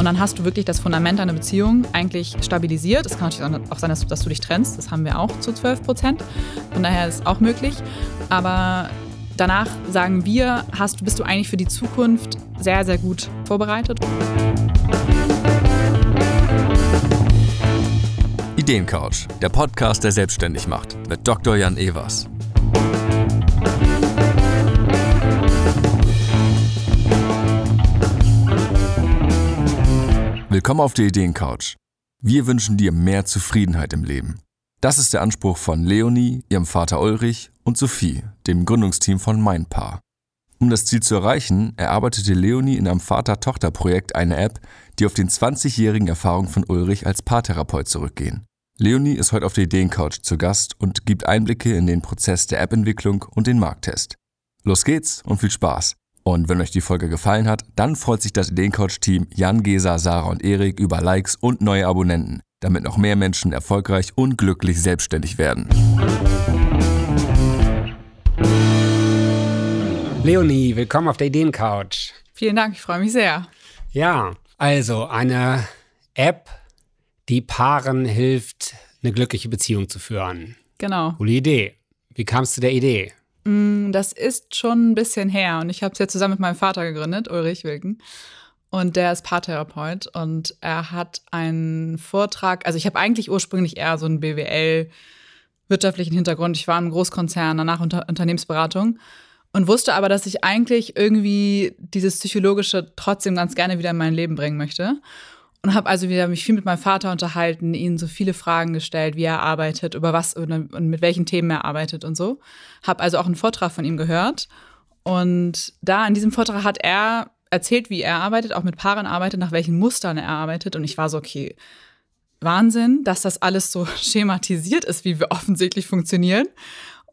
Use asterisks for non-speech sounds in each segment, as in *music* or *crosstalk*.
Und dann hast du wirklich das Fundament deiner Beziehung eigentlich stabilisiert. Es kann natürlich auch sein, dass du, dass du dich trennst. Das haben wir auch zu 12 Prozent. Von daher ist es auch möglich. Aber danach sagen wir, hast, bist du eigentlich für die Zukunft sehr, sehr gut vorbereitet. Ideencouch, der Podcast, der selbstständig macht, mit Dr. Jan Evers. Willkommen auf der Ideencouch. Wir wünschen dir mehr Zufriedenheit im Leben. Das ist der Anspruch von Leonie, ihrem Vater Ulrich und Sophie, dem Gründungsteam von Mindpaar. Um das Ziel zu erreichen, erarbeitete Leonie in einem Vater-Tochter-Projekt eine App, die auf den 20-jährigen Erfahrungen von Ulrich als Paartherapeut zurückgehen. Leonie ist heute auf der Ideencouch zu Gast und gibt Einblicke in den Prozess der App-Entwicklung und den Markttest. Los geht's und viel Spaß! Und wenn euch die Folge gefallen hat, dann freut sich das Ideencoach-Team Jan, Gesa, Sarah und Erik über Likes und neue Abonnenten, damit noch mehr Menschen erfolgreich und glücklich selbstständig werden. Leonie, willkommen auf der Ideencouch. Vielen Dank, ich freue mich sehr. Ja, also eine App, die Paaren hilft, eine glückliche Beziehung zu führen. Genau. Coole Idee. Wie kamst du der Idee? Mm, das ist schon ein bisschen her und ich habe es ja zusammen mit meinem Vater gegründet, Ulrich Wilken. Und der ist Paartherapeut und er hat einen Vortrag, also ich habe eigentlich ursprünglich eher so einen BWL wirtschaftlichen Hintergrund. Ich war im Großkonzern, danach Unter Unternehmensberatung und wusste aber, dass ich eigentlich irgendwie dieses psychologische trotzdem ganz gerne wieder in mein Leben bringen möchte und habe also wieder mich viel mit meinem Vater unterhalten, ihn so viele Fragen gestellt, wie er arbeitet, über was und mit welchen Themen er arbeitet und so. Habe also auch einen Vortrag von ihm gehört und da in diesem Vortrag hat er erzählt, wie er arbeitet, auch mit Paaren arbeitet, nach welchen Mustern er arbeitet und ich war so okay. Wahnsinn, dass das alles so *laughs* schematisiert ist, wie wir offensichtlich funktionieren.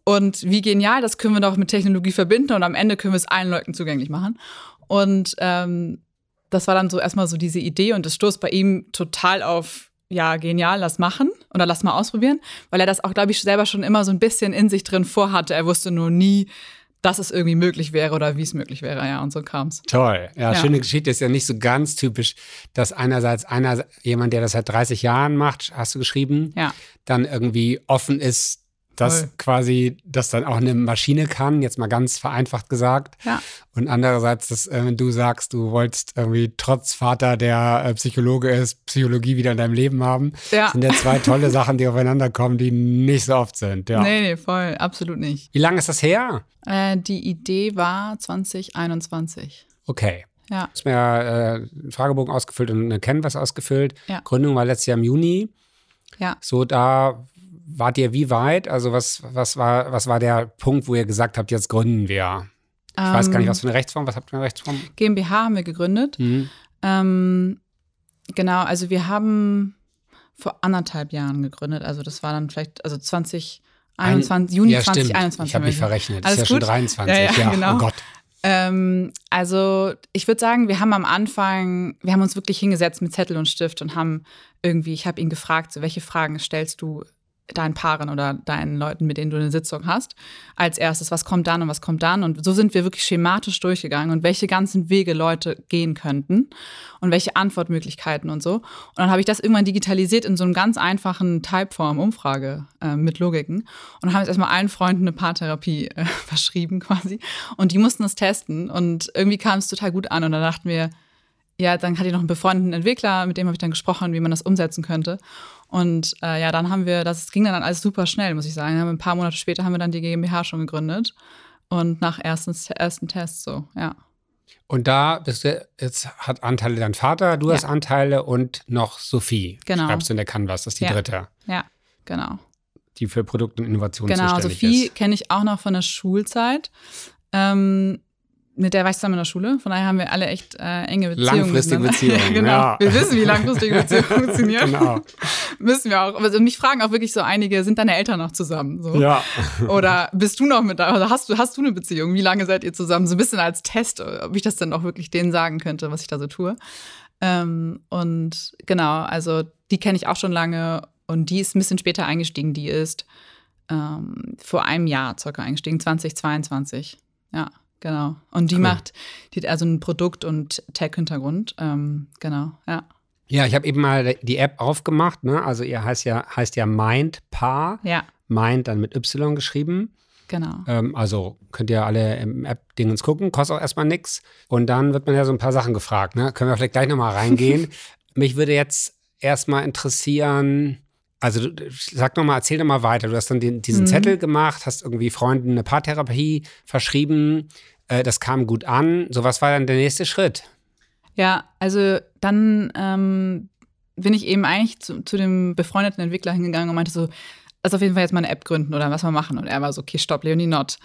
Und wie genial, das können wir doch mit Technologie verbinden und am Ende können wir es allen Leuten zugänglich machen. Und ähm, das war dann so erstmal so diese Idee und es stoßt bei ihm total auf, ja, genial, lass machen oder lass mal ausprobieren, weil er das auch, glaube ich, selber schon immer so ein bisschen in sich drin vorhatte. Er wusste nur nie, dass es irgendwie möglich wäre oder wie es möglich wäre, ja, und so kam es. Toll. Ja, ja, schöne Geschichte ist ja nicht so ganz typisch, dass einerseits einer, jemand, der das seit 30 Jahren macht, hast du geschrieben, ja. dann irgendwie offen ist, dass Voll. quasi das dann auch eine Maschine kann, jetzt mal ganz vereinfacht gesagt. Ja. Und andererseits, dass äh, du sagst, du wolltest irgendwie trotz Vater, der äh, Psychologe ist, Psychologie wieder in deinem Leben haben. Ja. sind ja zwei tolle Sachen, die aufeinander kommen, die nicht so oft sind. Ja. Nee, nee, voll, absolut nicht. Wie lange ist das her? Äh, die Idee war 2021. Okay. Ja. Du hast mir äh, einen Fragebogen ausgefüllt und eine Canvas ausgefüllt. Ja. Gründung war letztes Jahr im Juni. Ja. So, da wart ihr wie weit? Also was, was, war, was war der Punkt, wo ihr gesagt habt, jetzt gründen wir? Ich ähm, weiß gar nicht, ähm, was für eine Rechtsform, was habt ihr für eine Rechtsform? GmbH haben wir gegründet. Mhm. Ähm, genau, also wir haben vor anderthalb Jahren gegründet. Also das war dann vielleicht, also 20, 21, Juni ja, 2021. Ich habe mich verrechnet. Alles ist ja gut? schon 23. Ja, ja, ja. genau. Oh Gott. Ähm, also ich würde sagen, wir haben am Anfang, wir haben uns wirklich hingesetzt mit Zettel und Stift und haben irgendwie, ich habe ihn gefragt, so welche Fragen stellst du deinen Paaren oder deinen Leuten, mit denen du eine Sitzung hast, als erstes, was kommt dann und was kommt dann. Und so sind wir wirklich schematisch durchgegangen und welche ganzen Wege Leute gehen könnten und welche Antwortmöglichkeiten und so. Und dann habe ich das irgendwann digitalisiert in so einem ganz einfachen Typeform-Umfrage äh, mit Logiken und haben jetzt erstmal allen Freunden eine Paartherapie äh, *laughs* verschrieben quasi. Und die mussten es testen und irgendwie kam es total gut an und da dachten wir, ja, dann hatte ich noch einen befreundeten Entwickler, mit dem habe ich dann gesprochen, wie man das umsetzen könnte. Und äh, ja, dann haben wir, das ging dann alles super schnell, muss ich sagen. Ein paar Monate später haben wir dann die GmbH schon gegründet. Und nach ersten, ersten Tests so, ja. Und da bist du, jetzt hat Anteile dein Vater, du ja. hast Anteile und noch Sophie. Genau. Schreibst du in der Canvas, das ist die ja. dritte. Ja, genau. Die für Produkt und Innovation genau, zuständig Sophie ist. Genau, Sophie kenne ich auch noch von der Schulzeit. Ähm, mit der war ich zusammen in der Schule. Von daher haben wir alle echt äh, enge Beziehungen. Langfristige Beziehungen. *laughs* genau. Ja. Wir wissen, wie langfristige Beziehungen *laughs* funktionieren. genau. *laughs* Müssen wir auch. Also mich fragen auch wirklich so einige, sind deine Eltern noch zusammen? So. Ja. Oder bist du noch mit da? Oder hast du, hast du eine Beziehung? Wie lange seid ihr zusammen? So ein bisschen als Test, ob ich das dann auch wirklich denen sagen könnte, was ich da so tue. Ähm, und genau, also die kenne ich auch schon lange und die ist ein bisschen später eingestiegen. Die ist ähm, vor einem Jahr circa eingestiegen, 2022. Ja. Genau. Und die cool. macht, die hat also ein Produkt- und Tech-Hintergrund. Ähm, genau, ja. Ja, ich habe eben mal die App aufgemacht, ne? Also ihr heißt ja, heißt ja Mindpaar. Ja. Mind dann mit Y geschrieben. Genau. Ähm, also könnt ihr alle im App-Dingens gucken, kostet auch erstmal nichts. Und dann wird man ja so ein paar Sachen gefragt, ne? Können wir vielleicht gleich nochmal reingehen. *laughs* Mich würde jetzt erstmal interessieren, also sag nochmal, erzähl nochmal weiter. Du hast dann den, diesen mhm. Zettel gemacht, hast irgendwie Freunden eine Paartherapie verschrieben. Äh, das kam gut an. So, was war dann der nächste Schritt? Ja, also dann ähm, bin ich eben eigentlich zu, zu, dem befreundeten Entwickler hingegangen und meinte so, lass auf jeden Fall jetzt mal eine App gründen oder was wir machen. Und er war so, okay, stopp, Leonie, not.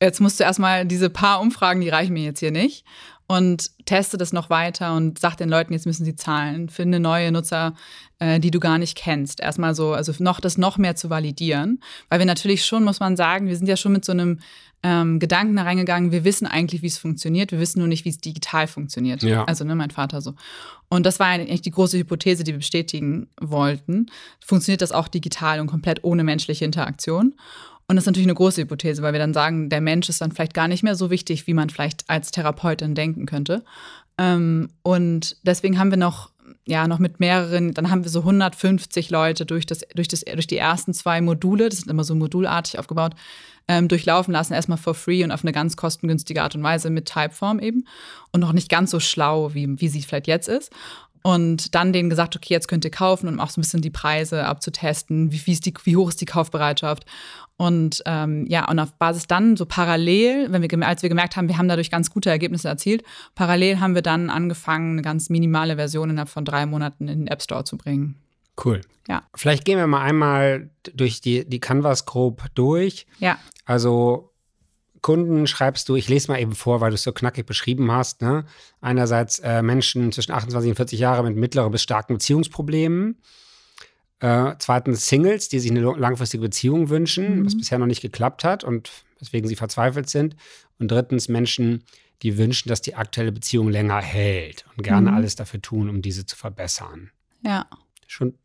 Jetzt musst du erstmal diese paar Umfragen, die reichen mir jetzt hier nicht. Und teste das noch weiter und sag den Leuten, jetzt müssen sie zahlen. Finde neue Nutzer, äh, die du gar nicht kennst. Erstmal so, also noch das noch mehr zu validieren. Weil wir natürlich schon, muss man sagen, wir sind ja schon mit so einem ähm, Gedanken da reingegangen, wir wissen eigentlich, wie es funktioniert, wir wissen nur nicht, wie es digital funktioniert. Ja. Also ne, mein Vater so. Und das war eigentlich die große Hypothese, die wir bestätigen wollten. Funktioniert das auch digital und komplett ohne menschliche Interaktion? Und das ist natürlich eine große Hypothese, weil wir dann sagen, der Mensch ist dann vielleicht gar nicht mehr so wichtig, wie man vielleicht als Therapeutin denken könnte. Ähm, und deswegen haben wir noch ja, noch mit mehreren, dann haben wir so 150 Leute durch, das, durch, das, durch die ersten zwei Module, das sind immer so modulartig aufgebaut, ähm, durchlaufen lassen, erstmal for free und auf eine ganz kostengünstige Art und Weise mit Typeform eben und noch nicht ganz so schlau, wie, wie sie vielleicht jetzt ist. Und dann denen gesagt, okay, jetzt könnt ihr kaufen, um auch so ein bisschen die Preise abzutesten, wie, wie, ist die, wie hoch ist die Kaufbereitschaft. Und ähm, ja, und auf Basis dann so parallel, wenn wir, als wir gemerkt haben, wir haben dadurch ganz gute Ergebnisse erzielt, parallel haben wir dann angefangen, eine ganz minimale Version innerhalb von drei Monaten in den App Store zu bringen. Cool. Ja. Vielleicht gehen wir mal einmal durch die, die Canvas grob durch. Ja. Also Kunden schreibst du, ich lese mal eben vor, weil du es so knackig beschrieben hast. Ne? Einerseits äh, Menschen zwischen 28 und 40 Jahren mit mittleren bis starken Beziehungsproblemen. Äh, zweitens Singles, die sich eine langfristige Beziehung wünschen, mhm. was bisher noch nicht geklappt hat und weswegen sie verzweifelt sind. Und drittens Menschen, die wünschen, dass die aktuelle Beziehung länger hält und gerne mhm. alles dafür tun, um diese zu verbessern. Ja. Schon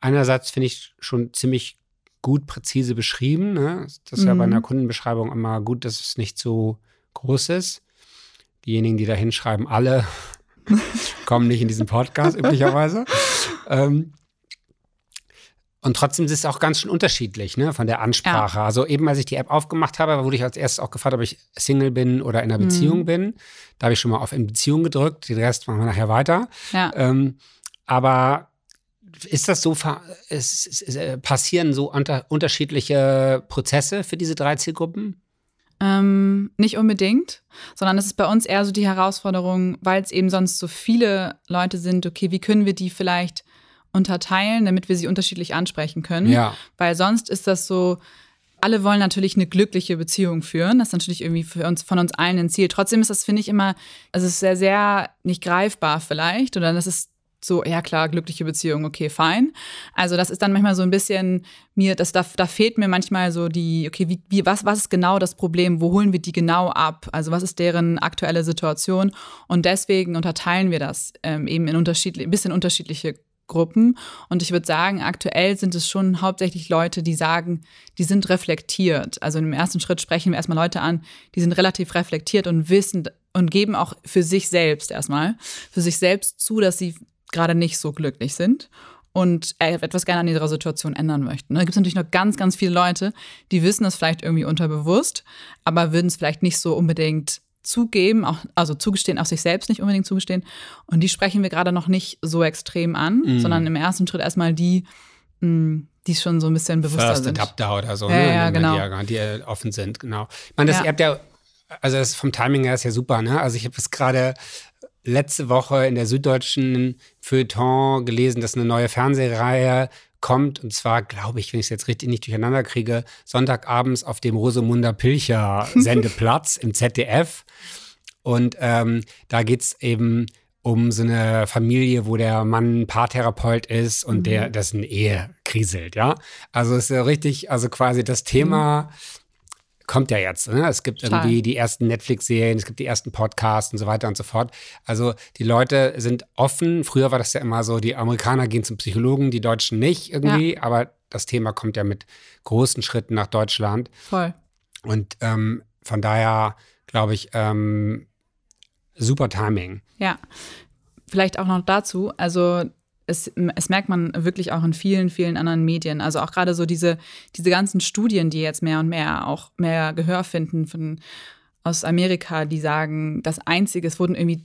einerseits finde ich schon ziemlich gut präzise beschrieben. Ne? Das ist mhm. ja bei einer mhm. Kundenbeschreibung immer gut, dass es nicht so groß ist. Diejenigen, die da hinschreiben, alle *laughs* kommen nicht in diesen Podcast üblicherweise. *laughs* Ähm, und trotzdem ist es auch ganz schön unterschiedlich, ne, von der Ansprache. Ja. Also eben, als ich die App aufgemacht habe, wurde ich als erstes auch gefragt, ob ich Single bin oder in einer Beziehung mhm. bin. Da habe ich schon mal auf in Beziehung gedrückt. Den Rest machen wir nachher weiter. Ja. Ähm, aber ist das so, es, es, es äh, passieren so unter, unterschiedliche Prozesse für diese drei Zielgruppen? Ähm, nicht unbedingt, sondern es ist bei uns eher so die Herausforderung, weil es eben sonst so viele Leute sind, okay, wie können wir die vielleicht unterteilen, damit wir sie unterschiedlich ansprechen können? Ja. Weil sonst ist das so, alle wollen natürlich eine glückliche Beziehung führen. Das ist natürlich irgendwie für uns, von uns allen ein Ziel. Trotzdem ist das, finde ich, immer, also es ist sehr, sehr nicht greifbar vielleicht. Oder das ist so, ja klar, glückliche Beziehung, okay, fein. Also das ist dann manchmal so ein bisschen mir, das, da, da fehlt mir manchmal so die, okay, wie, wie, was, was ist genau das Problem? Wo holen wir die genau ab? Also was ist deren aktuelle Situation? Und deswegen unterteilen wir das ähm, eben in unterschiedliche, ein bisschen unterschiedliche Gruppen. Und ich würde sagen, aktuell sind es schon hauptsächlich Leute, die sagen, die sind reflektiert. Also im ersten Schritt sprechen wir erstmal Leute an, die sind relativ reflektiert und wissen und geben auch für sich selbst erstmal, für sich selbst zu, dass sie gerade nicht so glücklich sind und etwas gerne an ihrer Situation ändern möchten. Da gibt es natürlich noch ganz, ganz viele Leute, die wissen das vielleicht irgendwie unterbewusst, aber würden es vielleicht nicht so unbedingt zugeben, auch, also zugestehen, auch sich selbst nicht unbedingt zugestehen. Und die sprechen wir gerade noch nicht so extrem an, mhm. sondern im ersten Schritt erstmal die, mm, die schon so ein bisschen bewusster First sind. Adapter oder so, ja, ne? ja, genau. Diagramm, die offen sind, genau. Ich meine, das, ja. ihr habt ja, also das vom Timing her ist ja super, ne? Also ich habe es gerade letzte Woche in der Süddeutschen Feuilleton gelesen, dass eine neue Fernsehreihe kommt. Und zwar, glaube ich, wenn ich es jetzt richtig nicht durcheinander kriege, Sonntagabends auf dem Rosamunder Pilcher *laughs* Sendeplatz im ZDF. Und ähm, da geht es eben um so eine Familie, wo der Mann Paartherapeut ist und mhm. der das in Ehe kriselt, ja. Also es ist ja richtig, also quasi das Thema. Mhm kommt ja jetzt. Ne? Es gibt Total. irgendwie die ersten Netflix-Serien, es gibt die ersten Podcasts und so weiter und so fort. Also die Leute sind offen. Früher war das ja immer so, die Amerikaner gehen zum Psychologen, die Deutschen nicht irgendwie. Ja. Aber das Thema kommt ja mit großen Schritten nach Deutschland. Voll. Und ähm, von daher glaube ich, ähm, super Timing. Ja, vielleicht auch noch dazu, also es, es, merkt man wirklich auch in vielen, vielen anderen Medien. Also auch gerade so diese, diese ganzen Studien, die jetzt mehr und mehr auch mehr Gehör finden von, aus Amerika, die sagen, das Einzige, es wurden irgendwie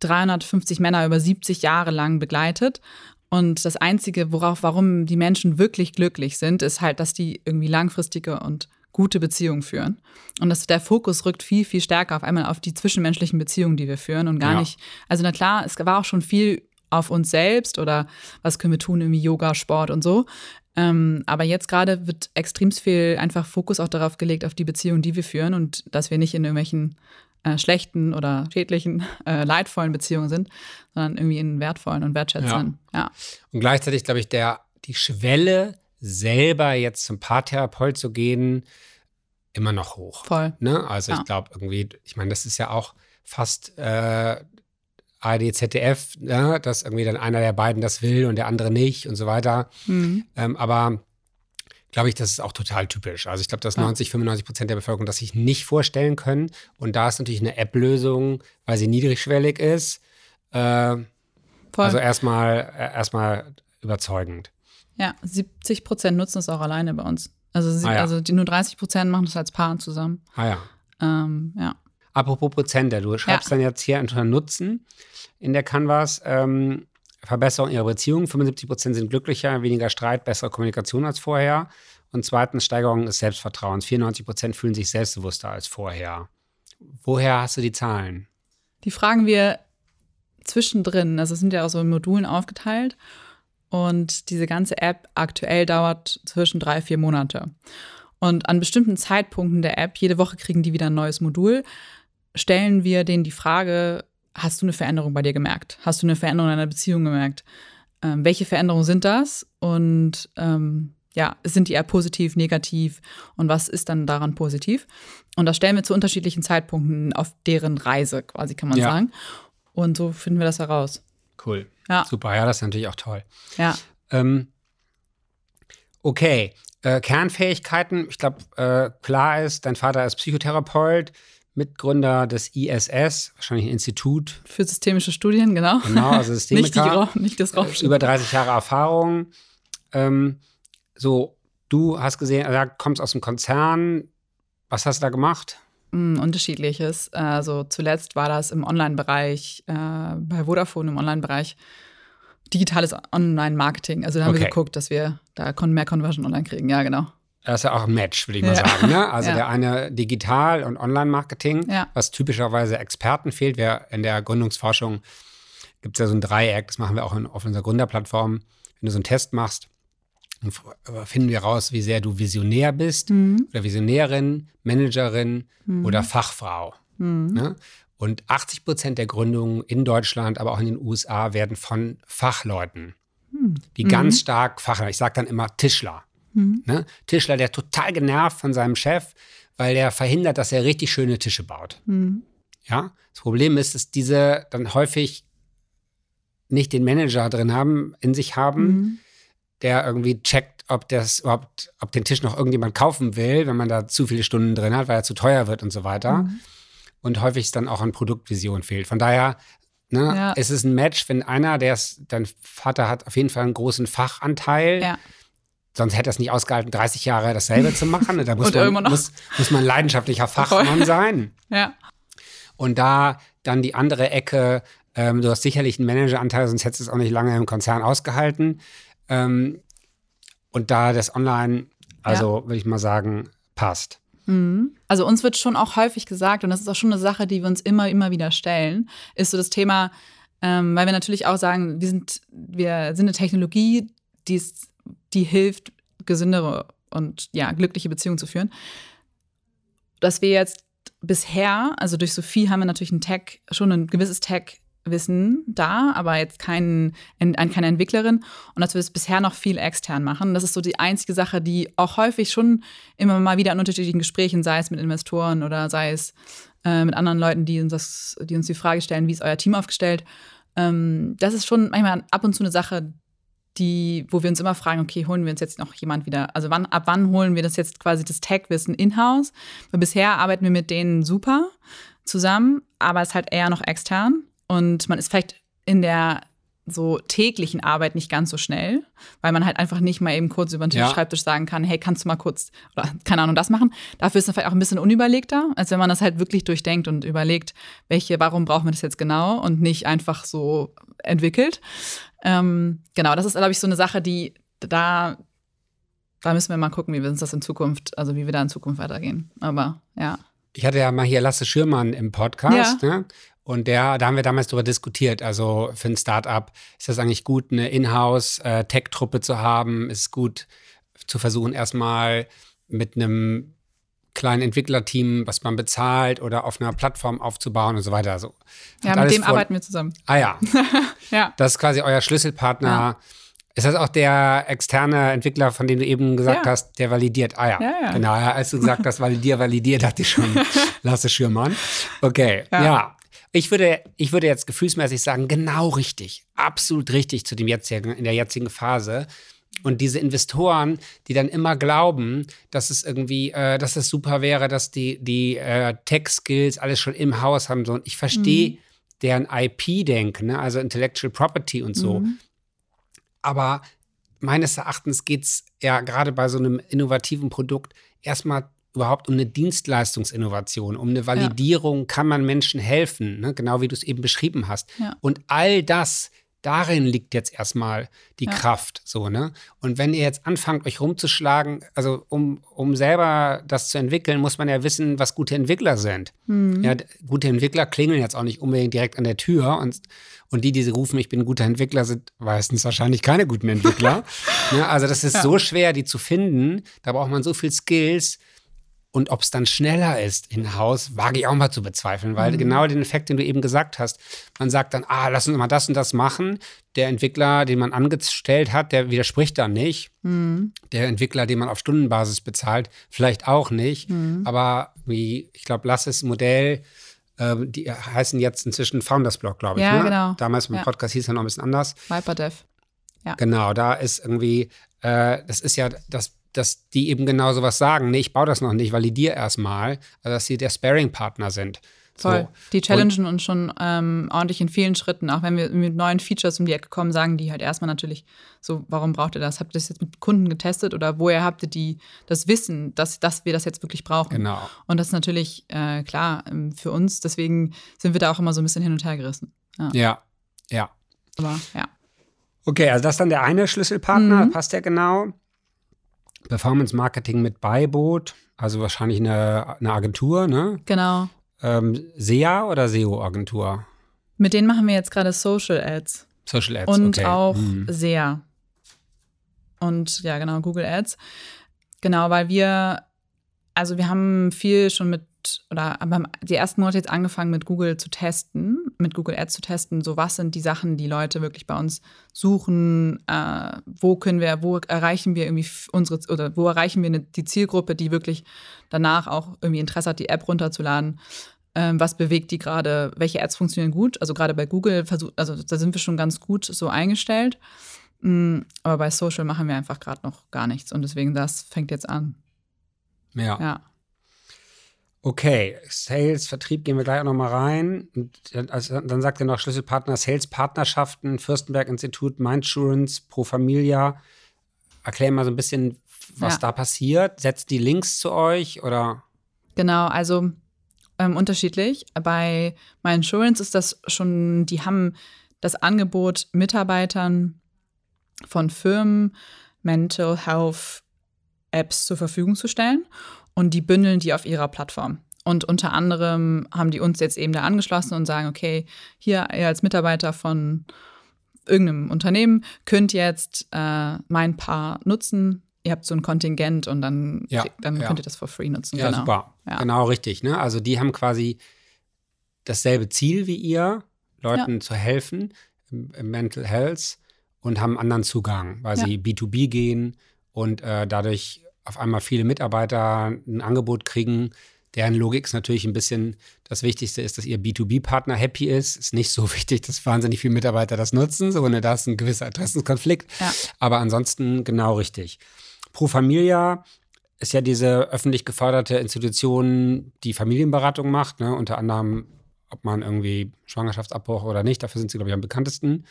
350 Männer über 70 Jahre lang begleitet. Und das Einzige, worauf, warum die Menschen wirklich glücklich sind, ist halt, dass die irgendwie langfristige und gute Beziehungen führen. Und dass der Fokus rückt viel, viel stärker auf einmal auf die zwischenmenschlichen Beziehungen, die wir führen und gar ja. nicht. Also, na klar, es war auch schon viel auf uns selbst oder was können wir tun, irgendwie Yoga, Sport und so. Ähm, aber jetzt gerade wird extrem viel einfach Fokus auch darauf gelegt, auf die Beziehungen, die wir führen und dass wir nicht in irgendwelchen äh, schlechten oder schädlichen, äh, leidvollen Beziehungen sind, sondern irgendwie in wertvollen und wertschätzenden. Ja. ja. Und gleichzeitig, glaube ich, der, die Schwelle, selber jetzt zum Paartherapeut zu gehen, immer noch hoch. Voll. Ne? Also ja. ich glaube irgendwie, ich meine, das ist ja auch fast äh, ARD, ZDF, ja, dass irgendwie dann einer der beiden das will und der andere nicht und so weiter. Mhm. Ähm, aber glaube ich, das ist auch total typisch. Also ich glaube, dass 90, 95 Prozent der Bevölkerung das sich nicht vorstellen können. Und da ist natürlich eine App-Lösung, weil sie niedrigschwellig ist. Äh, also erstmal äh, erstmal überzeugend. Ja, 70 Prozent nutzen es auch alleine bei uns. Also, sie, ah, ja. also die nur 30 Prozent machen das als Paar zusammen. Ah ja. Ähm, ja. Apropos Prozente, du schreibst ja. dann jetzt hier unter Nutzen in der Canvas. Ähm, Verbesserung ihrer Beziehung. 75 Prozent sind glücklicher, weniger Streit, bessere Kommunikation als vorher. Und zweitens Steigerung des Selbstvertrauens. 94 Prozent fühlen sich selbstbewusster als vorher. Woher hast du die Zahlen? Die fragen wir zwischendrin. Also es sind ja auch so in Modulen aufgeteilt. Und diese ganze App aktuell dauert zwischen drei, vier Monate. Und an bestimmten Zeitpunkten der App, jede Woche kriegen die wieder ein neues Modul, stellen wir denen die Frage, hast du eine Veränderung bei dir gemerkt? Hast du eine Veränderung in deiner Beziehung gemerkt? Ähm, welche Veränderungen sind das? Und ähm, ja, sind die eher positiv, negativ? Und was ist dann daran positiv? Und das stellen wir zu unterschiedlichen Zeitpunkten auf deren Reise, quasi kann man ja. sagen. Und so finden wir das heraus. Cool. Ja. Super, ja, das ist natürlich auch toll. Ja. Ähm, okay. Äh, Kernfähigkeiten, ich glaube, äh, klar ist, dein Vater ist Psychotherapeut. Mitgründer des ISS, wahrscheinlich ein Institut. Für systemische Studien, genau. Genau, also *laughs* Systemiker. nicht, die, nicht das Raumschiff. Über 30 Jahre Erfahrung. Ähm, so, du hast gesehen, also, kommst aus dem Konzern. Was hast du da gemacht? Mm, unterschiedliches. Also zuletzt war das im Online-Bereich, äh, bei Vodafone im Online-Bereich digitales Online-Marketing. Also da haben okay. wir geguckt, dass wir da mehr Conversion online kriegen. Ja, genau. Das ist ja auch ein Match, würde ich mal ja. sagen. Ne? *laughs* Also ja. der eine Digital- und Online-Marketing, ja. was typischerweise Experten fehlt. Wir in der Gründungsforschung gibt es ja so ein Dreieck, das machen wir auch in, auf unserer Gründerplattform. Wenn du so einen Test machst, finden wir raus, wie sehr du Visionär bist mhm. oder Visionärin, Managerin mhm. oder Fachfrau. Mhm. Ne? Und 80 Prozent der Gründungen in Deutschland, aber auch in den USA werden von Fachleuten, mhm. die ganz stark Fachleute, ich sage dann immer Tischler. Mhm. Ne? Tischler, der total genervt von seinem Chef, weil der verhindert, dass er richtig schöne Tische baut. Mhm. Ja, das Problem ist, dass diese dann häufig nicht den Manager drin haben, in sich haben, mhm. der irgendwie checkt, ob das überhaupt, ob den Tisch noch irgendjemand kaufen will, wenn man da zu viele Stunden drin hat, weil er zu teuer wird und so weiter. Mhm. Und häufig dann auch an Produktvision fehlt. Von daher Ne? Ja. Es ist ein Match, wenn einer, der dein Vater hat auf jeden Fall einen großen Fachanteil, ja. Sonst hätte es nicht ausgehalten, 30 Jahre dasselbe zu machen. Da muss, man, muss, muss man leidenschaftlicher *laughs* Fachmann sein. Ja. Und da dann die andere Ecke, ähm, du hast sicherlich einen Manageranteil, sonst hättest du es auch nicht lange im Konzern ausgehalten. Ähm, und da das Online, also ja. würde ich mal sagen, passt. Mhm. Also uns wird schon auch häufig gesagt, und das ist auch schon eine Sache, die wir uns immer, immer wieder stellen, ist so das Thema, ähm, weil wir natürlich auch sagen, wir sind, wir sind eine Technologie, die ist die hilft, gesündere und ja, glückliche Beziehungen zu führen. Dass wir jetzt bisher, also durch Sophie haben wir natürlich ein Tech, schon ein gewisses Tech-Wissen da, aber jetzt kein, keine Entwicklerin. Und dass wir es bisher noch viel extern machen. Das ist so die einzige Sache, die auch häufig schon immer mal wieder in unterschiedlichen Gesprächen, sei es mit Investoren oder sei es äh, mit anderen Leuten, die uns, das, die uns die Frage stellen, wie ist euer Team aufgestellt. Ähm, das ist schon manchmal ab und zu eine Sache, die, wo wir uns immer fragen, okay, holen wir uns jetzt noch jemand wieder, also wann, ab wann holen wir das jetzt quasi das Tech-Wissen in-house? Bisher arbeiten wir mit denen super zusammen, aber es ist halt eher noch extern und man ist vielleicht in der so täglichen Arbeit nicht ganz so schnell, weil man halt einfach nicht mal eben kurz über den ja. Schreibtisch sagen kann, hey, kannst du mal kurz, oder keine Ahnung, das machen. Dafür ist es vielleicht auch ein bisschen unüberlegter, als wenn man das halt wirklich durchdenkt und überlegt, welche, warum brauchen wir das jetzt genau und nicht einfach so entwickelt. Ähm, genau, das ist, glaube ich, so eine Sache, die da, da müssen wir mal gucken, wie wir uns das in Zukunft, also wie wir da in Zukunft weitergehen. Aber ja. Ich hatte ja mal hier Lasse Schürmann im Podcast, ja. ne? Und der, da haben wir damals darüber diskutiert. Also für ein Startup ist das eigentlich gut, eine Inhouse-Tech-Truppe zu haben. Ist gut zu versuchen, erstmal mit einem kleinen Entwicklerteam, was man bezahlt oder auf einer Plattform aufzubauen und so weiter. Also, ja, mit dem vor arbeiten wir zusammen. Ah ja. *laughs* ja. Das ist quasi euer Schlüsselpartner. Ja. Ist das auch der externe Entwickler, von dem du eben gesagt ja. hast, der validiert? Ah ja, ja, ja. genau. Als du gesagt hast, validier, validier, dachte ich schon, *laughs* Lasse Schürmann. Okay, ja. Ich würde, ich würde jetzt gefühlsmäßig sagen, genau richtig, absolut richtig zu dem jetzigen, in der jetzigen Phase. Und diese Investoren, die dann immer glauben, dass es irgendwie, äh, dass es super wäre, dass die, die äh, Tech-Skills alles schon im Haus haben. So. Und ich verstehe mhm. deren IP-Denken, ne? also Intellectual Property und so. Mhm. Aber meines Erachtens geht es ja gerade bei so einem innovativen Produkt erstmal überhaupt um eine Dienstleistungsinnovation, um eine Validierung, ja. kann man Menschen helfen, ne? genau wie du es eben beschrieben hast. Ja. Und all das, darin liegt jetzt erstmal die ja. Kraft, so, ne? Und wenn ihr jetzt anfangt, euch rumzuschlagen, also um, um selber das zu entwickeln, muss man ja wissen, was gute Entwickler sind. Mhm. Ja, gute Entwickler klingeln jetzt auch nicht unbedingt direkt an der Tür und, und die, die sie rufen, ich bin ein guter Entwickler, sind meistens wahrscheinlich keine guten ja, *laughs* ne? also das ist so schwer, die zu finden. Da braucht man so viel Skills und ob es dann schneller ist in-house, wage ich auch mal zu bezweifeln, weil mhm. genau den Effekt, den du eben gesagt hast, man sagt dann, ah, lass uns mal das und das machen. Der Entwickler, den man angestellt hat, der widerspricht dann nicht. Mhm. Der Entwickler, den man auf Stundenbasis bezahlt, vielleicht auch nicht. Mhm. Aber wie, ich glaube, Lasses Modell, äh, die heißen jetzt inzwischen Founders Blog, glaube ich. Ja, ne? genau. Damals im ja. Podcast hieß er noch ein bisschen anders. Viperdev. Ja. Genau, da ist irgendwie, äh, das ist ja das dass die eben genau so was sagen. Nee, ich baue das noch nicht, validiere erstmal, also dass sie der Sparing-Partner sind. Voll. So. Die challengen uns schon ähm, ordentlich in vielen Schritten. Auch wenn wir mit neuen Features um die Ecke kommen, sagen die halt erstmal natürlich so, warum braucht ihr das? Habt ihr das jetzt mit Kunden getestet oder woher habt ihr die, das Wissen, dass, dass wir das jetzt wirklich brauchen? Genau. Und das ist natürlich äh, klar ähm, für uns. Deswegen sind wir da auch immer so ein bisschen hin und her gerissen. Ja, ja. ja. Aber ja. Okay, also das ist dann der eine Schlüsselpartner, mhm. passt ja genau. Performance Marketing mit Beiboot, also wahrscheinlich eine, eine Agentur, ne? Genau. Ähm, SEA oder SEO-Agentur? Mit denen machen wir jetzt gerade Social Ads. Social Ads. Und okay. auch hm. SEA. Und ja, genau, Google Ads. Genau, weil wir, also wir haben viel schon mit oder haben die ersten Monate jetzt angefangen mit Google zu testen, mit Google Ads zu testen, so was sind die Sachen, die Leute wirklich bei uns suchen, äh, wo können wir, wo erreichen wir irgendwie unsere oder wo erreichen wir eine, die Zielgruppe, die wirklich danach auch irgendwie Interesse hat, die App runterzuladen. Ähm, was bewegt die gerade, welche Ads funktionieren gut? Also gerade bei Google versuch, also da sind wir schon ganz gut so eingestellt. Mm, aber bei Social machen wir einfach gerade noch gar nichts und deswegen das fängt jetzt an. Ja. ja. Okay, Sales, Vertrieb gehen wir gleich auch nochmal rein. Und also dann sagt er noch Schlüsselpartner, Sales-Partnerschaften, Fürstenberg-Institut, Mindsurance, Pro Familia. Erklär mal so ein bisschen, was ja. da passiert. Setzt die Links zu euch oder? Genau, also ähm, unterschiedlich. Bei Mindsurance ist das schon, die haben das Angebot, Mitarbeitern von Firmen Mental Health Apps zur Verfügung zu stellen und die bündeln die auf ihrer Plattform. Und unter anderem haben die uns jetzt eben da angeschlossen und sagen, okay, hier ihr als Mitarbeiter von irgendeinem Unternehmen könnt jetzt äh, mein Paar nutzen. Ihr habt so ein Kontingent und dann, ja, dann ja. könnt ihr das for free nutzen. Ja, genau. super. Ja. Genau richtig. Ne? Also die haben quasi dasselbe Ziel wie ihr, Leuten zu helfen im, Mental Health und haben anderen Zugang, weil sie B2B gehen und äh, dadurch auf einmal viele Mitarbeiter ein Angebot kriegen, Deren Logik ist natürlich ein bisschen, das Wichtigste ist, dass ihr B2B-Partner happy ist. Ist nicht so *laughs* wichtig, dass wahnsinnig viele Mitarbeiter das nutzen, so ne, da ist ein gewisser Interessenskonflikt. Ja. Aber ansonsten genau richtig. Pro Familia ist ja diese öffentlich geförderte Institution, die Familienberatung macht, ne? unter anderem ob man irgendwie Schwangerschaftsabbruch oder nicht. Dafür sind sie, glaube ich, am bekanntesten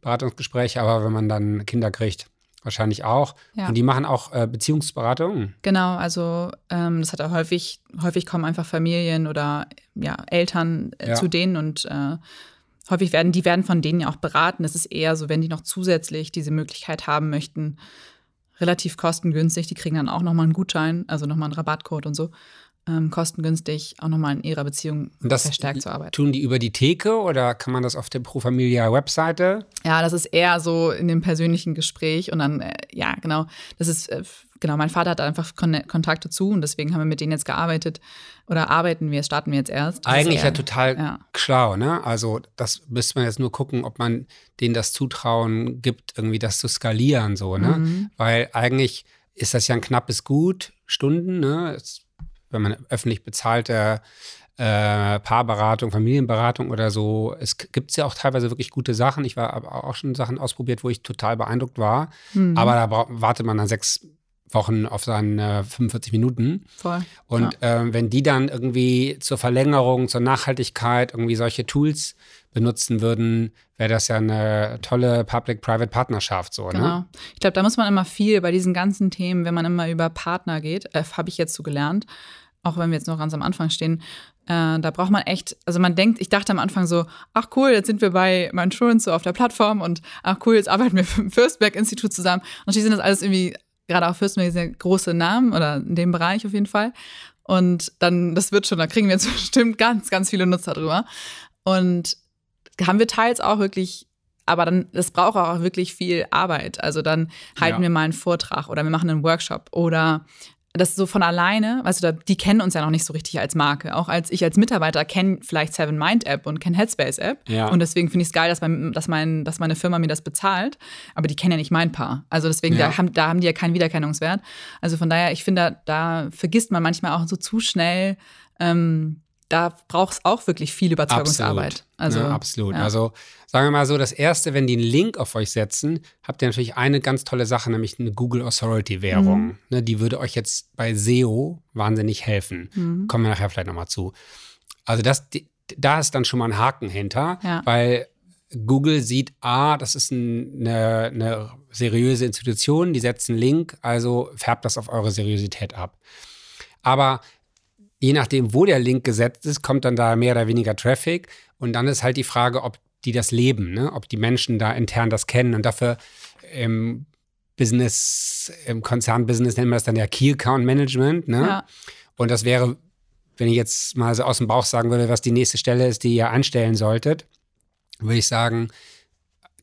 Beratungsgespräche. Aber wenn man dann Kinder kriegt, wahrscheinlich auch. Ja. Und die machen auch äh, Beziehungsberatung. Genau, also ähm, das hat auch häufig, häufig kommen einfach Familien oder ja, Eltern äh, ja. zu denen und äh, häufig werden, die werden von denen ja auch beraten. Es ist eher so, wenn die noch zusätzlich diese Möglichkeit haben möchten, relativ kostengünstig, die kriegen dann auch nochmal einen Gutschein, also nochmal einen Rabattcode und so ähm, kostengünstig auch nochmal in ihrer Beziehung das verstärkt zu arbeiten. Tun die über die Theke oder kann man das auf der Pro Familia Webseite? Ja, das ist eher so in dem persönlichen Gespräch und dann, äh, ja, genau, das ist, äh, genau, mein Vater hat einfach Kon Kontakte zu und deswegen haben wir mit denen jetzt gearbeitet oder arbeiten wir, starten wir jetzt erst. Eigentlich eher, ja total ja. schlau, ne? Also das müsste man jetzt nur gucken, ob man denen das Zutrauen gibt, irgendwie das zu skalieren, so, ne? Mhm. Weil eigentlich ist das ja ein knappes Gut, Stunden, ne? Es wenn man öffentlich bezahlte äh, Paarberatung, Familienberatung oder so. Es gibt ja auch teilweise wirklich gute Sachen. Ich war aber auch schon Sachen ausprobiert, wo ich total beeindruckt war. Mhm. Aber da wartet man dann sechs Wochen auf seine 45 Minuten. Voll. Und ja. äh, wenn die dann irgendwie zur Verlängerung, zur Nachhaltigkeit irgendwie solche Tools benutzen würden, wäre das ja eine tolle Public-Private-Partnerschaft so, ne? genau. ne? Ich glaube, da muss man immer viel bei diesen ganzen Themen, wenn man immer über Partner geht, äh, habe ich jetzt so gelernt, auch wenn wir jetzt noch ganz am Anfang stehen, äh, da braucht man echt, also man denkt, ich dachte am Anfang so, ach cool, jetzt sind wir bei My Insurance so auf der Plattform und ach cool, jetzt arbeiten wir im Firstberg-Institut zusammen. Und schließlich sind das alles irgendwie, gerade auch Firstberg sehr große Namen oder in dem Bereich auf jeden Fall. Und dann, das wird schon, da kriegen wir jetzt *laughs* bestimmt ganz, ganz viele Nutzer drüber. Und haben wir teils auch wirklich aber dann, das braucht auch wirklich viel Arbeit. Also dann halten ja. wir mal einen Vortrag oder wir machen einen Workshop oder das so von alleine, weißt du, die kennen uns ja noch nicht so richtig als Marke. Auch als ich als Mitarbeiter kenne vielleicht Seven Mind App und kenne Headspace App. Ja. Und deswegen finde ich es geil, dass, mein, dass, mein, dass meine Firma mir das bezahlt. Aber die kennen ja nicht mein Paar. Also deswegen, ja. da, haben, da haben die ja keinen Wiedererkennungswert. Also von daher, ich finde, da, da vergisst man manchmal auch so zu schnell, ähm, da braucht es auch wirklich viel Überzeugungsarbeit. Absolut. Also, ja, absolut. Ja. Also sagen wir mal so, das Erste, wenn die einen Link auf euch setzen, habt ihr natürlich eine ganz tolle Sache, nämlich eine Google Authority-Währung. Mhm. Ne, die würde euch jetzt bei SEO wahnsinnig helfen. Mhm. Kommen wir nachher vielleicht nochmal zu. Also das, die, da ist dann schon mal ein Haken hinter, ja. weil Google sieht, ah, das ist eine, eine seriöse Institution, die setzt einen Link, also färbt das auf eure Seriosität ab. Aber je nachdem, wo der Link gesetzt ist, kommt dann da mehr oder weniger Traffic. Und dann ist halt die Frage, ob die das leben, ne? ob die Menschen da intern das kennen. Und dafür im Business, im Konzernbusiness nennen wir das dann ja Key Account Management. Ne? Ja. Und das wäre, wenn ich jetzt mal so aus dem Bauch sagen würde, was die nächste Stelle ist, die ihr anstellen solltet, würde ich sagen,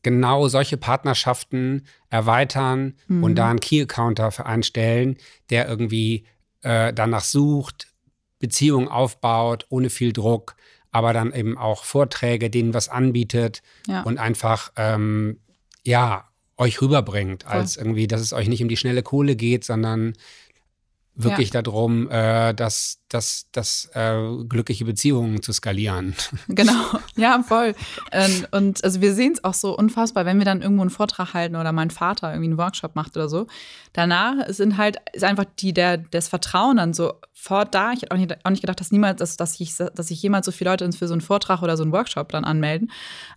genau solche Partnerschaften erweitern mhm. und da einen Key Account dafür einstellen, der irgendwie äh, danach sucht, Beziehungen aufbaut, ohne viel Druck, aber dann eben auch Vorträge, denen was anbietet ja. und einfach, ähm, ja, euch rüberbringt, als irgendwie, dass es euch nicht um die schnelle Kohle geht, sondern wirklich ja. darum, äh, dass, dass, dass äh, glückliche Beziehungen zu skalieren. *laughs* Genau, ja, voll. Ähm, und also wir sehen es auch so unfassbar, wenn wir dann irgendwo einen Vortrag halten oder mein Vater irgendwie einen Workshop macht oder so. Danach sind halt, ist einfach die, der, das Vertrauen dann sofort da. Ich hätte auch nicht, auch nicht gedacht, dass niemals, dass, dass, ich, dass sich jemals so viele Leute für so einen Vortrag oder so einen Workshop dann anmelden.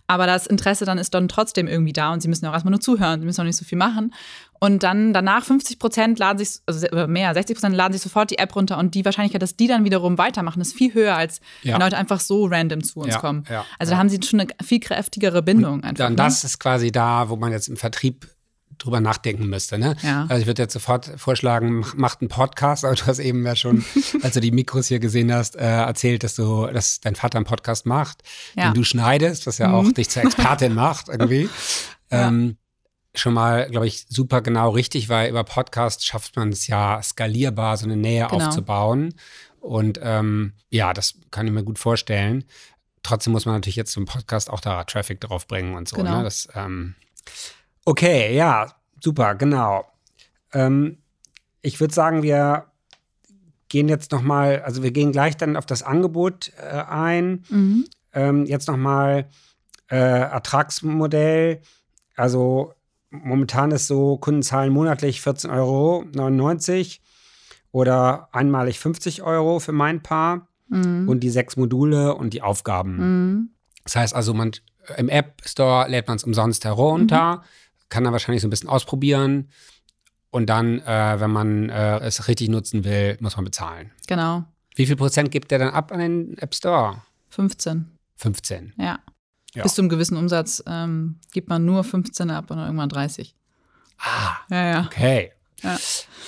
Aber das Interesse dann ist dann trotzdem irgendwie da und sie müssen auch erstmal nur zuhören, sie müssen auch nicht so viel machen. Und dann danach 50 Prozent laden sich, also mehr, 60 Prozent laden sich sofort die App runter und die Wahrscheinlichkeit, dass die dann wiederum weitermachen, ist viel höher, als ja. wenn Leute einfach so random zu uns ja, kommen. Ja, also da haben sie schon eine viel kräftigere Bindung einfach. Dann ne? das ist quasi da, wo man jetzt im Vertrieb drüber nachdenken müsste. Ne? Ja. Also ich würde jetzt sofort vorschlagen, macht einen Podcast, *laughs* aber du hast eben ja schon, als du die Mikros hier gesehen hast, äh, erzählt, dass du, dass dein Vater einen Podcast macht, den du schneidest, was ja mhm. auch dich zur Expertin macht irgendwie. *laughs* Ähm, schon mal, glaube ich, super genau richtig, weil über Podcast schafft man es ja skalierbar, so eine Nähe genau. aufzubauen. Und ähm, ja, das kann ich mir gut vorstellen. Trotzdem muss man natürlich jetzt zum Podcast auch da Traffic drauf bringen und so. Ne? Genau. Ne? Das, ähm, okay, ja, super, genau. Ähm, ich würde sagen, wir gehen jetzt nochmal, also wir gehen gleich dann auf das Angebot äh, ein. Mhm. Ähm, jetzt nochmal äh, Ertragsmodell. Also momentan ist so, Kunden zahlen monatlich 14,99 Euro oder einmalig 50 Euro für mein Paar mhm. und die sechs Module und die Aufgaben. Mhm. Das heißt also, man im App Store lädt man es umsonst herunter, mhm. Kann dann wahrscheinlich so ein bisschen ausprobieren. Und dann, äh, wenn man äh, es richtig nutzen will, muss man bezahlen. Genau. Wie viel Prozent gibt der dann ab an den App Store? 15. 15. Ja. ja. Bis zu einem gewissen Umsatz ähm, gibt man nur 15 ab und irgendwann 30. Ah. Ja, ja. Okay. Ja,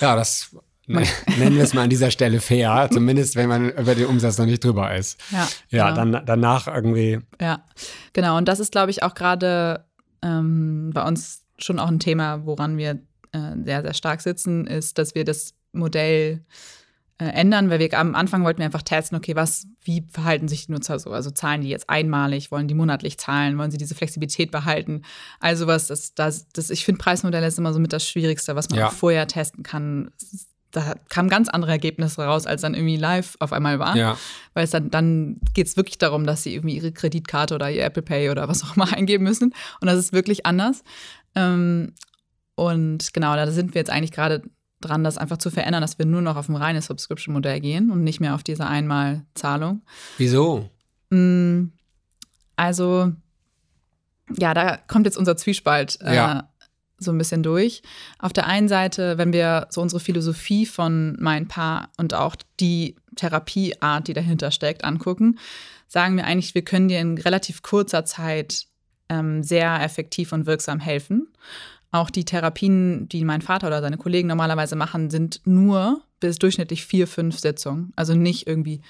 ja das nennen wir es mal an dieser Stelle fair, *laughs* zumindest wenn man über den Umsatz noch nicht drüber ist. Ja, ja genau. dann danach irgendwie. Ja, genau. Und das ist, glaube ich, auch gerade ähm, bei uns schon auch ein Thema, woran wir äh, sehr, sehr stark sitzen, ist, dass wir das Modell äh, ändern, weil wir am Anfang wollten wir einfach testen, okay, was, wie verhalten sich die Nutzer so? Also zahlen die jetzt einmalig, wollen die monatlich zahlen, wollen sie diese Flexibilität behalten? Also was, das, das, das ich finde, Preismodelle ist immer so mit das Schwierigste, was man ja. vorher testen kann. Da kamen ganz andere Ergebnisse raus, als dann irgendwie live auf einmal war. Ja. Weil es dann, dann geht es wirklich darum, dass sie irgendwie ihre Kreditkarte oder ihr Apple Pay oder was auch immer *laughs* eingeben müssen. Und das ist wirklich anders. Ähm, und genau, da sind wir jetzt eigentlich gerade dran, das einfach zu verändern, dass wir nur noch auf ein reines Subscription-Modell gehen und nicht mehr auf diese Einmalzahlung. Wieso? Mm, also, ja, da kommt jetzt unser Zwiespalt äh, ja. so ein bisschen durch. Auf der einen Seite, wenn wir so unsere Philosophie von mein Paar und auch die Therapieart, die dahinter steckt, angucken, sagen wir eigentlich, wir können dir in relativ kurzer Zeit ähm, sehr effektiv und wirksam helfen. Auch die Therapien, die mein Vater oder seine Kollegen normalerweise machen, sind nur bis durchschnittlich vier, fünf Sitzungen. Also nicht irgendwie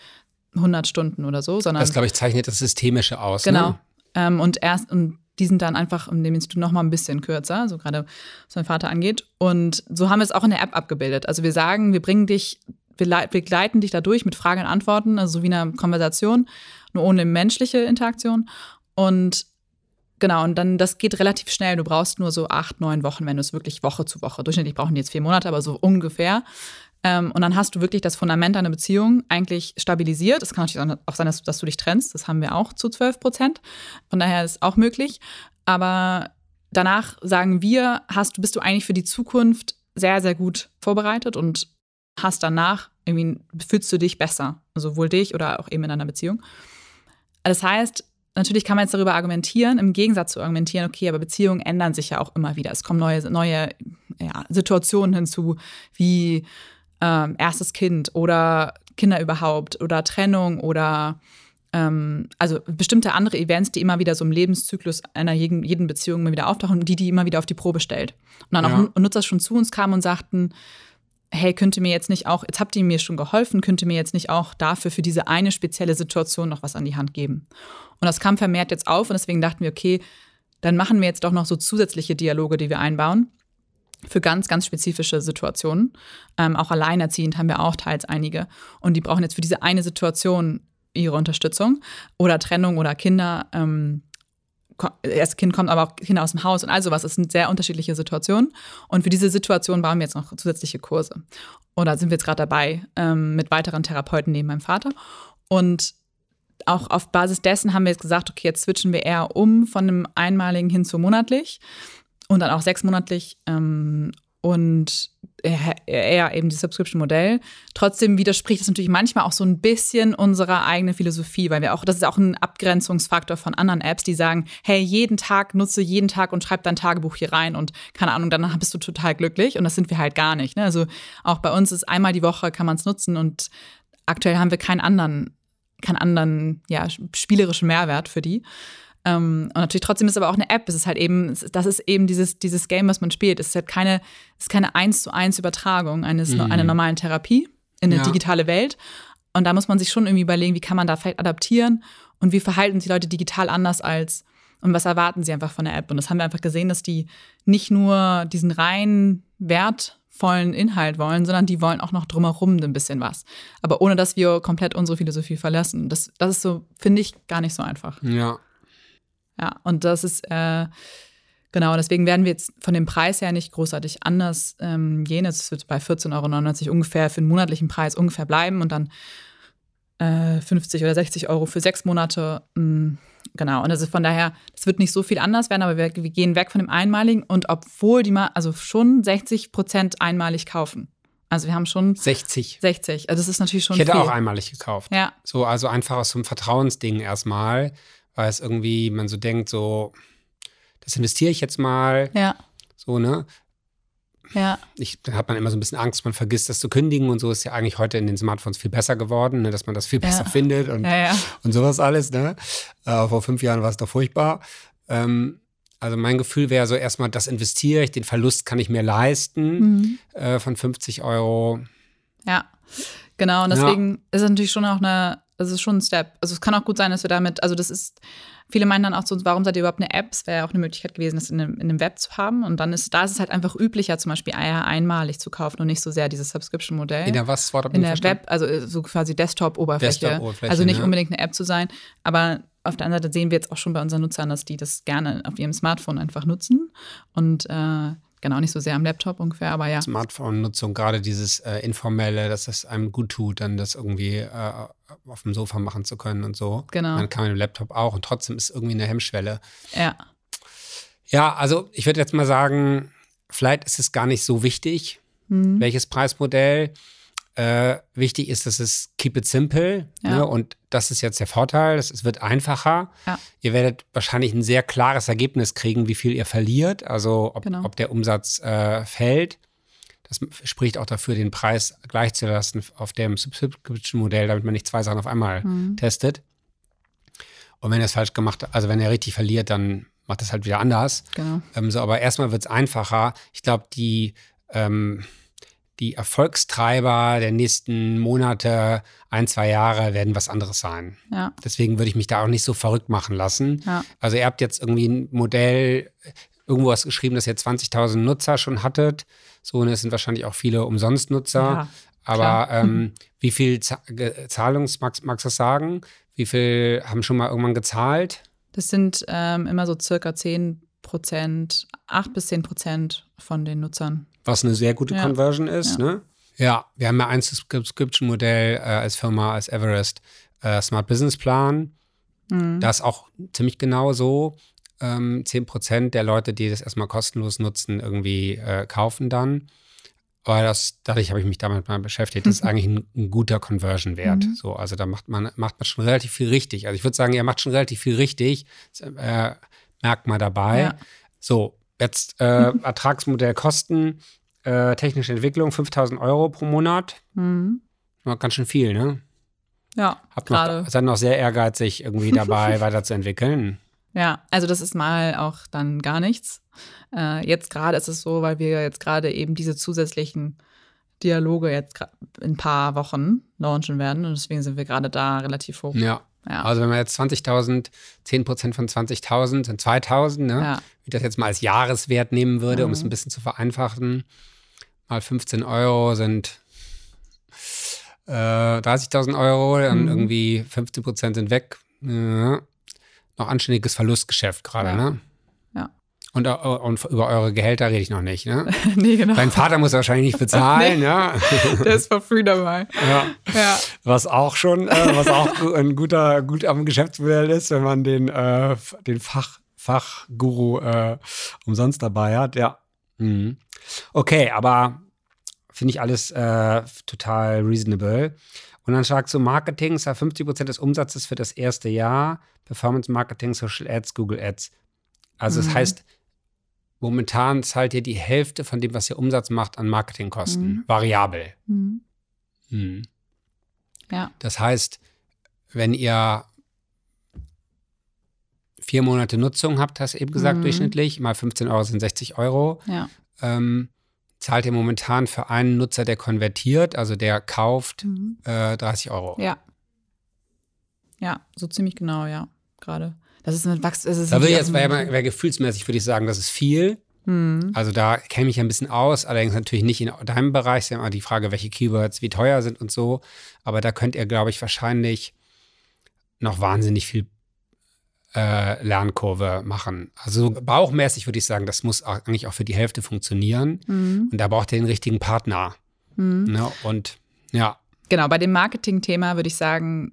100 Stunden oder so, sondern. Das, glaube ich, zeichnet das Systemische aus. Genau. Ne? Ähm, und erst, und die sind dann einfach in dem Institut noch mal ein bisschen kürzer, so gerade was mein Vater angeht. Und so haben wir es auch in der App abgebildet. Also wir sagen, wir bringen dich, wir, leiten dich dadurch mit Fragen und Antworten, also so wie einer Konversation, nur ohne menschliche Interaktion. Und Genau, und dann, das geht relativ schnell. Du brauchst nur so acht, neun Wochen, wenn du es wirklich Woche zu Woche. Durchschnittlich brauchen die jetzt vier Monate, aber so ungefähr. Ähm, und dann hast du wirklich das Fundament deiner Beziehung eigentlich stabilisiert. Es kann natürlich auch sein, dass, dass, du dich trennst. Das haben wir auch zu 12 Prozent. Von daher ist es auch möglich. Aber danach sagen wir, hast, bist du eigentlich für die Zukunft sehr, sehr gut vorbereitet und hast danach irgendwie, fühlst du dich besser. Sowohl dich oder auch eben in deiner Beziehung. Das heißt, Natürlich kann man jetzt darüber argumentieren, im Gegensatz zu argumentieren, okay, aber Beziehungen ändern sich ja auch immer wieder. Es kommen neue, neue ja, Situationen hinzu, wie ähm, erstes Kind oder Kinder überhaupt oder Trennung oder ähm, also bestimmte andere Events, die immer wieder so im Lebenszyklus einer jeden, jeden Beziehung immer wieder auftauchen und die, die immer wieder auf die Probe stellt. Und dann ja. auch Nutzer schon zu uns kamen und sagten, hey, könnte mir jetzt nicht auch, jetzt habt ihr mir schon geholfen, könnte mir jetzt nicht auch dafür für diese eine spezielle Situation noch was an die Hand geben. Und das kam vermehrt jetzt auf und deswegen dachten wir, okay, dann machen wir jetzt doch noch so zusätzliche Dialoge, die wir einbauen für ganz, ganz spezifische Situationen. Ähm, auch alleinerziehend haben wir auch teils einige. Und die brauchen jetzt für diese eine Situation ihre Unterstützung oder Trennung oder Kinder. Ähm, erst Kind kommt, aber auch Kinder aus dem Haus und all sowas. Das sind sehr unterschiedliche Situationen. Und für diese Situation bauen wir jetzt noch zusätzliche Kurse. Oder sind wir jetzt gerade dabei ähm, mit weiteren Therapeuten neben meinem Vater. Und auch auf Basis dessen haben wir jetzt gesagt, okay, jetzt switchen wir eher um von einem einmaligen hin zu monatlich und dann auch sechsmonatlich ähm, und eher eben das Subscription-Modell. Trotzdem widerspricht es natürlich manchmal auch so ein bisschen unserer eigenen Philosophie, weil wir auch, das ist auch ein Abgrenzungsfaktor von anderen Apps, die sagen, hey, jeden Tag nutze jeden Tag und schreib dein Tagebuch hier rein und keine Ahnung, dann bist du total glücklich und das sind wir halt gar nicht. Ne? Also auch bei uns ist einmal die Woche kann man es nutzen und aktuell haben wir keinen anderen keinen anderen ja, spielerischen Mehrwert für die. Ähm, und natürlich trotzdem ist es aber auch eine App. Es ist halt eben, das ist eben dieses, dieses Game, was man spielt. Es ist halt keine, es ist keine eins zu eins Übertragung eines mhm. einer normalen Therapie in eine ja. digitale Welt. Und da muss man sich schon irgendwie überlegen, wie kann man da vielleicht adaptieren und wie verhalten sich Leute digital anders als und was erwarten sie einfach von der App. Und das haben wir einfach gesehen, dass die nicht nur diesen reinen Wert vollen Inhalt wollen, sondern die wollen auch noch drumherum ein bisschen was. Aber ohne, dass wir komplett unsere Philosophie verlassen. Das, das ist so, finde ich, gar nicht so einfach. Ja. Ja, und das ist, äh, Genau, deswegen werden wir jetzt von dem Preis her nicht großartig anders ähm, gehen. Es wird bei 14,99 Euro ungefähr für den monatlichen Preis ungefähr bleiben und dann äh, 50 oder 60 Euro für sechs Monate. Mh, mm, genau, und also von daher, es wird nicht so viel anders werden, aber wir, wir gehen weg von dem Einmaligen und obwohl die mal, also schon 60 Prozent einmalig kaufen. Also wir haben schon 60. 60. Also das ist natürlich schon. Ich hätte viel. auch einmalig gekauft. Ja. So, also einfach aus so einem Vertrauensding erstmal, weil es irgendwie, man so denkt, so, das investiere ich jetzt mal. Ja. So, ne? Ja. Ich, da hat man immer so ein bisschen Angst, man vergisst das zu kündigen und so ist ja eigentlich heute in den Smartphones viel besser geworden, ne, dass man das viel besser Ja. findet und, Ja, ja. und sowas alles. Ne? Äh, vor fünf Jahren war es doch furchtbar. Ähm, also mein Gefühl wäre so erstmal, das investiere ich, den Verlust kann ich mir leisten Mhm. äh, von 50 Euro. Ja, genau. Und deswegen ist es natürlich schon auch eine, es ist schon ein Step. Also es kann auch gut sein, dass wir damit, also das ist, viele meinen dann auch so, warum seid ihr überhaupt eine App? Es wäre ja auch eine Möglichkeit gewesen, das in einem, in einem Web zu haben. Und dann ist, da ist es halt einfach üblicher, zum Beispiel Eier einmalig zu kaufen und nicht so sehr dieses Subscription-Modell. In der was da in der Web, also äh, so quasi Desktop-Oberfläche. Desktop-Oberfläche, also nicht ne? unbedingt eine App zu sein. Aber auf der anderen Seite sehen wir jetzt auch schon bei unseren Nutzern, dass die das gerne auf ihrem Smartphone einfach nutzen. Und äh, genau, nicht so sehr am Laptop ungefähr, aber ja. Smartphone-Nutzung, gerade dieses äh, informelle, dass es einem gut tut, dann das irgendwie äh, auf dem Sofa machen zu können und so. Genau. Man kann mit dem Laptop auch und trotzdem ist irgendwie eine Hemmschwelle. Ja. Ja, also ich würde jetzt mal sagen, vielleicht ist es gar nicht so wichtig, Mhm. welches Preismodell. Äh, wichtig ist, dass es keep it simple. Ja. Ne? Und das ist jetzt der Vorteil. Es es wird einfacher. Ja. Ihr werdet wahrscheinlich ein sehr klares Ergebnis kriegen, wie viel ihr verliert, also ob, Genau. ob der Umsatz äh, fällt. Das spricht auch dafür, den Preis gleichzulassen auf dem Subscription-Modell, damit man nicht zwei Sachen auf einmal Mhm. testet. Und wenn er es falsch gemacht also wenn er richtig verliert, dann macht es halt wieder anders. Genau. Ähm, so, aber erstmal wird es einfacher. Ich glaube, die, ähm, die Erfolgstreiber der nächsten Monate, ein, zwei Jahre, werden was anderes sein. Ja. Deswegen würde ich mich da auch nicht so verrückt machen lassen. Ja. Also ihr habt jetzt irgendwie ein Modell, irgendwo was geschrieben, dass ihr 20.000 Nutzer schon hattet. So, und es sind wahrscheinlich auch viele Umsonstnutzer. Ja, Aber *laughs* ähm, wie viel Z Zahlungs, magst, magst du das sagen? Wie viel haben schon mal irgendwann gezahlt? Das sind ähm, immer so circa 10 Prozent, 8 bis 10 Prozent von den Nutzern. was eine sehr gute Ja. Conversion ist. Ja. Ne? ja, wir haben ja ein Subscription-Modell äh, als Firma, als Everest, äh, Smart Business Plan. Mhm. Das ist auch ziemlich genau so. Ähm, 10% der Leute, die das erstmal kostenlos nutzen, irgendwie äh, kaufen dann. Aber das, dadurch habe ich mich damit mal beschäftigt. Das ist *laughs* eigentlich ein, ein guter Conversion-Wert. Mhm. So, also da macht man, macht man schon relativ viel richtig. Also ich würde sagen, ihr macht schon relativ viel richtig. Äh, merkt mal dabei. Ja. So, jetzt äh, *laughs* Ertragsmodell Kosten, äh, technische Entwicklung, 5000 Euro pro Monat. Mhm. Ja, ganz schön viel, ne? Ja, Habt gerade. noch, seid noch sehr ehrgeizig, irgendwie dabei *laughs* weiterzuentwickeln. Ja, also das ist mal auch dann gar nichts. Äh, jetzt gerade ist es so, weil wir jetzt gerade eben diese zusätzlichen Dialoge jetzt in ein paar Wochen launchen werden und deswegen sind wir gerade da relativ hoch. Ja. Ja. Also wenn man jetzt 20.000, 10% von 20.000 sind 2.000, ne? Ja. Ich das jetzt mal als Jahreswert nehmen würde, um es Mhm. ein bisschen zu vereinfachen, mal 15 Euro sind äh, 30.000 Euro, dann Mhm. irgendwie 15% sind weg. Ja. Noch anständiges Verlustgeschäft gerade, ne? Und, äh, und über eure Gehälter rede ich noch nicht, ne? *laughs* nee, genau. Dein Vater muss wahrscheinlich nicht bezahlen, *laughs* ja? Der ist for free dabei. *laughs* ja. Ja. Was auch schon, äh, was auch ein guter, gut am Geschäftsmodell ist, wenn man den, äh, den Fach, Fachguru äh, umsonst dabei hat, ja. Mhm. Okay, aber finde ich alles äh, total reasonable. Und dann sagst du Marketing, ist ja 50% des Umsatzes für das erste Jahr, Performance Marketing, Social Ads, Google Ads. Also das Mhm. heißt, momentan zahlt ihr die Hälfte von dem, was ihr Umsatz macht, an Marketingkosten. Mhm. Variabel. Mhm. Mhm. Ja. Das heißt, wenn ihr vier Monate Nutzung habt, hast du eben gesagt, Mhm. durchschnittlich, mal 15 Euro sind 60 Euro, Ja. ähm, zahlt ihr momentan für einen Nutzer, der konvertiert, also der kauft, Mhm. äh, 30 Euro. Ja. Ja, so ziemlich genau, ja. Gerade. Das ist ein Wachs. Das ist Da würde natürlich jetzt, auch wäre wär gefühlsmäßig, würde ich sagen, das ist viel. Mhm. Also da kenne ich ein bisschen aus, allerdings natürlich nicht in deinem Bereich. Es ist ja immer die Frage, welche Keywords wie teuer sind und so. Aber da könnt ihr, glaube ich, wahrscheinlich noch wahnsinnig viel äh, Lernkurve machen. Also bauchmäßig würde ich sagen, das muss auch, eigentlich auch für die Hälfte funktionieren. Mhm. Und da braucht ihr den richtigen Partner. Mhm. Ne? Und ja. Genau, bei dem Marketing-Thema würde ich sagen,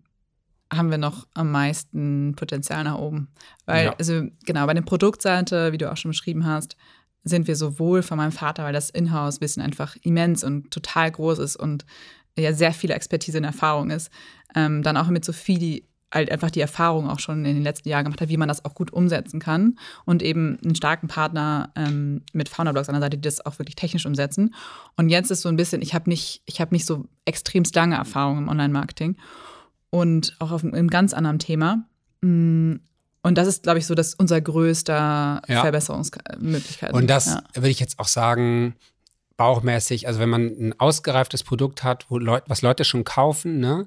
haben wir noch am meisten Potenzial nach oben. Weil, ja. also genau, bei der Produktseite, wie du auch schon beschrieben hast, sind wir sowohl von meinem Vater, weil das Inhouse-Wissen einfach immens und total groß ist und ja sehr viele Expertise und Erfahrung ist, ähm, dann auch mit Sophie, die halt einfach die Erfahrung auch schon in den letzten Jahren gemacht hat, wie man das auch gut umsetzen kann und eben einen starken Partner ähm, mit Founderblogs an der Seite, die das auch wirklich technisch umsetzen. Und jetzt ist so ein bisschen, ich habe nicht, ich habe nicht so extremst lange Erfahrung im Online-Marketing und auch auf einem ganz anderen Thema. Mm, und das ist, glaube ich, so dass unser größter ja. Verbesserungsmöglichkeit. Und das ja. würde ich jetzt auch sagen, bauchmäßig, also wenn man ein ausgereiftes Produkt hat, wo Leut, was Leute schon kaufen, ne,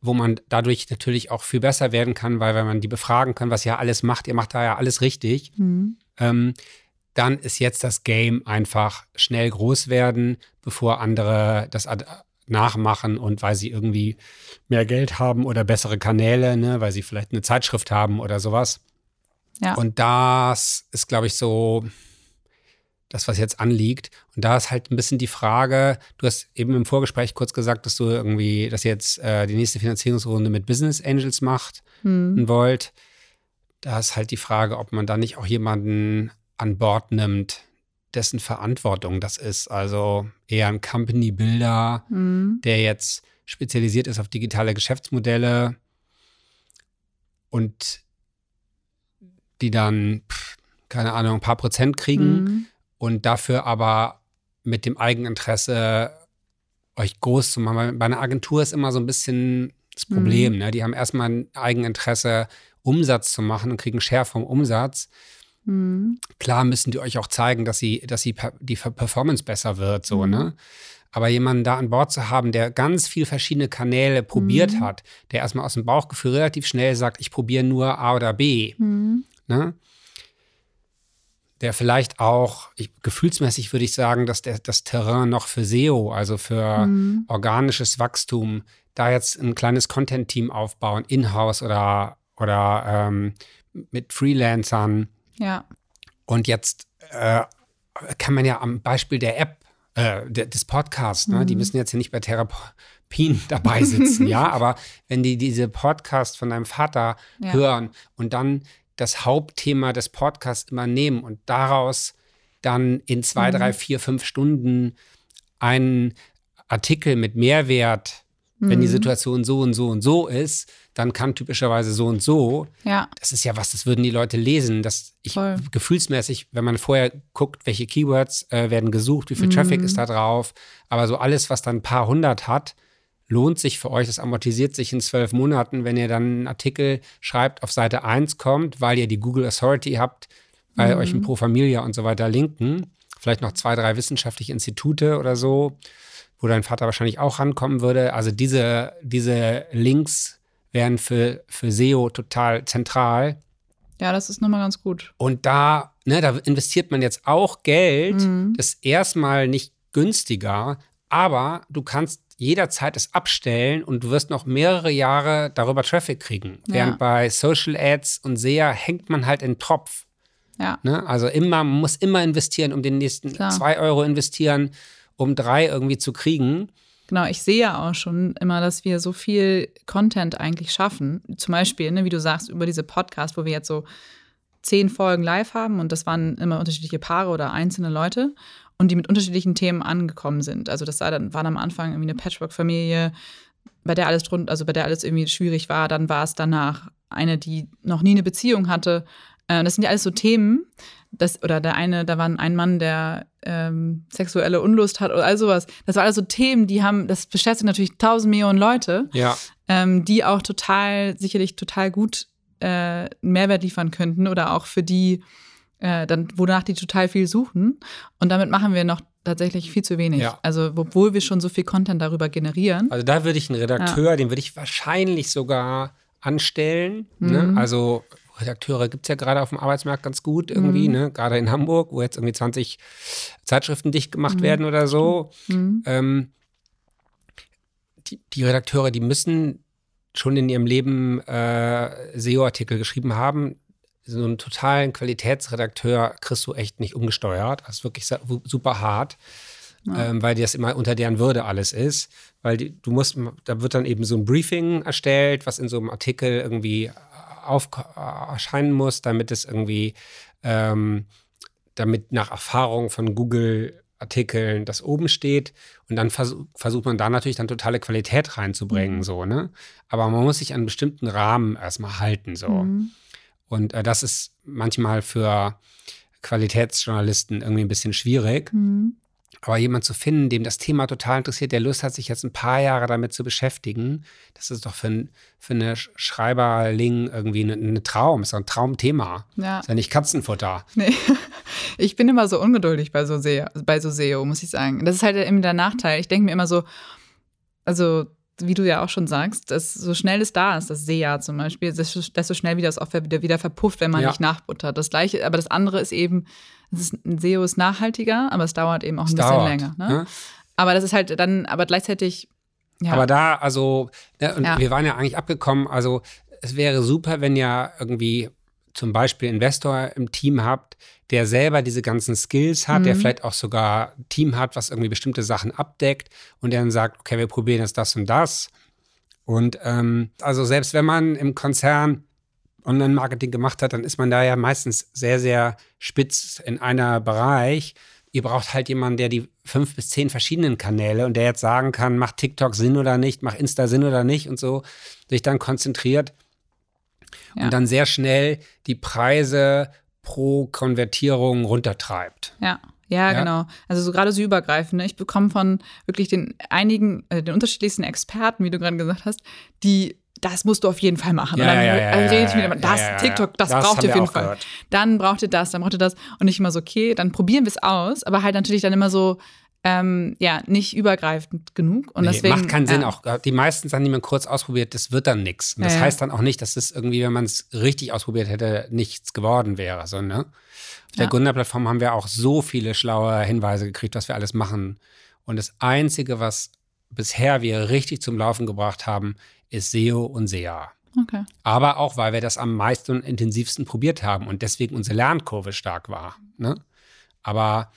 wo man dadurch natürlich auch viel besser werden kann, weil wenn man die befragen kann, was ihr alles macht, ihr macht da ja alles richtig, mhm. ähm, dann ist jetzt das Game einfach schnell groß werden, bevor andere das nachmachen und weil sie irgendwie mehr Geld haben oder bessere Kanäle, ne, weil sie vielleicht eine Zeitschrift haben oder sowas. Ja. Und das ist, glaube ich, so das, was jetzt anliegt. Und da ist halt ein bisschen die Frage, du hast eben im Vorgespräch kurz gesagt, dass du irgendwie, dass ihr jetzt äh, die nächste Finanzierungsrunde mit Business Angels macht hm. wollt. Da ist halt die Frage, ob man da nicht auch jemanden an Bord nimmt, dessen Verantwortung das ist. Also eher ein Company Builder, mhm. der jetzt spezialisiert ist auf digitale Geschäftsmodelle und die dann, keine Ahnung, ein paar Prozent kriegen mhm. und dafür aber mit dem Eigeninteresse euch groß zu machen. Bei einer Agentur ist immer so ein bisschen das Problem. Mhm. Ne? Die haben erstmal ein Eigeninteresse, Umsatz zu machen und kriegen Share vom Umsatz. Mhm. Klar müssen die euch auch zeigen, dass sie, dass sie die Performance besser wird, so, mhm. ne? Aber jemanden da an Bord zu haben, der ganz viele verschiedene Kanäle probiert mhm. hat, der erstmal aus dem Bauchgefühl relativ schnell sagt, ich probiere nur A oder B, mhm. ne? Der vielleicht auch, ich, gefühlsmäßig würde ich sagen, dass der, das Terrain noch für SEO, also für mhm. organisches Wachstum, da jetzt ein kleines Content-Team aufbauen, in-house oder, oder ähm, mit Freelancern, ja. Und jetzt äh, kann man ja am Beispiel der App, äh, des Podcasts, ne, mhm. die müssen jetzt hier nicht bei Therapien *laughs* dabei sitzen, ja, aber wenn die diese Podcast von deinem Vater ja. hören und dann das Hauptthema des Podcasts immer nehmen und daraus dann in zwei, mhm. drei, vier, fünf Stunden einen Artikel mit Mehrwert, mhm. wenn die mhm. Situation so und so und so ist, dann kann typischerweise so und so. Ja. Das ist ja was, das würden die Leute lesen. Das ich Voll. gefühlsmäßig, wenn man vorher guckt, welche Keywords äh, werden gesucht, wie viel mhm. Traffic ist da drauf, aber so alles, was dann ein paar hundert hat, lohnt sich für euch. Das amortisiert sich in zwölf Monaten, wenn ihr dann einen Artikel schreibt, auf Seite 1 kommt, weil ihr die Google Authority habt, weil mhm. euch ein Pro Familia und so weiter linken. Vielleicht noch zwei, drei wissenschaftliche Institute oder so, wo dein Vater wahrscheinlich auch rankommen würde. Also diese, diese Links wären für, für SEO total zentral. Ja, das ist nochmal ganz gut. Und da, ne, da investiert man jetzt auch Geld, mhm. das ist erstmal nicht günstiger, aber du kannst jederzeit es abstellen und du wirst noch mehrere Jahre darüber Traffic kriegen. Ja. Während bei Social Ads und SEA hängt man halt in Tropf. Ja. Ne? Also immer, man muss immer investieren, um den nächsten Klar. zwei Euro investieren, um drei irgendwie zu kriegen. Genau, ich sehe ja auch schon immer, dass wir so viel Content eigentlich schaffen. Zum Beispiel, ne, wie du sagst, über diese Podcast, wo wir jetzt so zehn Folgen live haben und das waren immer unterschiedliche Paare oder einzelne Leute und die mit unterschiedlichen Themen angekommen sind. Also das war dann, waren am Anfang irgendwie eine Patchwork-Familie, bei der alles drunter, also bei der alles irgendwie schwierig war. Dann war es danach eine, die noch nie eine Beziehung hatte. Äh, das sind ja alles so Themen, das, oder der eine, da war ein Mann, der ähm, sexuelle Unlust hat oder all sowas. Das waren also Themen, die haben, das beschäftigt natürlich tausend Millionen Leute, ja. ähm, die auch total, sicherlich total gut äh, einen Mehrwert liefern könnten oder auch für die, äh, dann, wonach die total viel suchen. Und damit machen wir noch tatsächlich viel zu wenig. Ja. Also, obwohl wir schon so viel Content darüber generieren. Also, da würde ich einen Redakteur, ja. den würde ich wahrscheinlich sogar anstellen. Ne? Mhm. Ne? Also, Redakteure gibt es ja gerade auf dem Arbeitsmarkt ganz gut irgendwie, mhm. ne? gerade in Hamburg, wo jetzt irgendwie 20 Zeitschriften dicht gemacht mhm. werden oder so. Mhm. Ähm, die, die, Redakteure, die müssen schon in ihrem Leben äh, SEO-Artikel geschrieben haben, so einen totalen Qualitätsredakteur kriegst du echt nicht umgesteuert. Das ist wirklich super hart, ja. ähm, weil das immer unter deren Würde alles ist. Weil die, du musst, da wird dann eben so ein Briefing erstellt, was in so einem Artikel irgendwie auf, erscheinen muss, damit es irgendwie, ähm, damit nach Erfahrung von Google Artikeln das oben steht und dann vers versucht man da natürlich dann totale Qualität reinzubringen, mhm. so, ne? Aber man muss sich an einen bestimmten Rahmen erstmal halten, so. Mhm. Und äh, das ist manchmal für Qualitätsjournalisten irgendwie ein bisschen schwierig. Mhm. Aber jemand zu finden, dem das Thema total interessiert, der Lust hat, sich jetzt ein paar Jahre damit zu beschäftigen, das ist doch für, für eine Schreiberling irgendwie ein, ein Traum, ist doch ein Traumthema. Ja. Ist ja nicht Katzenfutter. Nee. *laughs* Ich bin immer so ungeduldig bei so, SEO, bei so SEO, muss ich sagen. Das ist halt eben der Nachteil. Ich denke mir immer so, also wie du ja auch schon sagst, dass so schnell es da ist, das Seejahr zum Beispiel, desto schnell wieder das auch wieder, wieder verpufft, wenn man ja. nicht nachbuttert. Das gleiche, aber das andere ist eben, ist, ein SEO ist nachhaltiger, aber es dauert eben auch ein es bisschen dauert, länger. Ne? Ne? Aber das ist halt dann, aber gleichzeitig. Ja. Aber da, also, ne, und ja. wir waren ja eigentlich abgekommen, also es wäre super, wenn ja irgendwie zum Beispiel Investor im Team habt, der selber diese ganzen Skills hat, mhm. der vielleicht auch sogar ein Team hat, was irgendwie bestimmte Sachen abdeckt und der dann sagt, okay, wir probieren jetzt das und das. Und ähm, also selbst wenn man im Konzern Online-Marketing gemacht hat, dann ist man da ja meistens sehr, sehr spitz in einer Bereich. Ihr braucht halt jemanden, der die fünf bis zehn verschiedenen Kanäle und der jetzt sagen kann, macht TikTok Sinn oder nicht, macht Insta Sinn oder nicht und so, sich dann konzentriert ja. und dann sehr schnell die Preise pro Konvertierung runtertreibt. Ja. Ja, ja, genau. Also so gerade so übergreifend. Ne? Ich bekomme von wirklich den einigen, äh, den unterschiedlichsten Experten, wie du gerade gesagt hast, die das musst du auf jeden Fall machen. Ja, und dann ja, ja, rede ich mit jemandem, das, TikTok, das, das braucht ihr auf jeden Fall. Gehört. Dann braucht ihr das, dann braucht ihr das. Und ich immer so, okay, dann probieren wir es aus, aber halt natürlich dann immer so, ähm, ja, nicht übergreifend genug. Und nee, deswegen, macht keinen Sinn. Auch die meisten Sachen, die man kurz ausprobiert, das wird dann nichts. Und das ja, heißt dann auch nicht, dass es irgendwie, wenn man es richtig ausprobiert hätte, nichts geworden wäre. So, ne? Auf der Gründerplattform haben wir auch so viele schlaue Hinweise gekriegt, was wir alles machen. Und das Einzige, was bisher wir richtig zum Laufen gebracht haben, ist SEO und SEA. Okay. Aber auch, weil wir das am meisten und intensivsten probiert haben und deswegen unsere Lernkurve stark war. Ne? Aber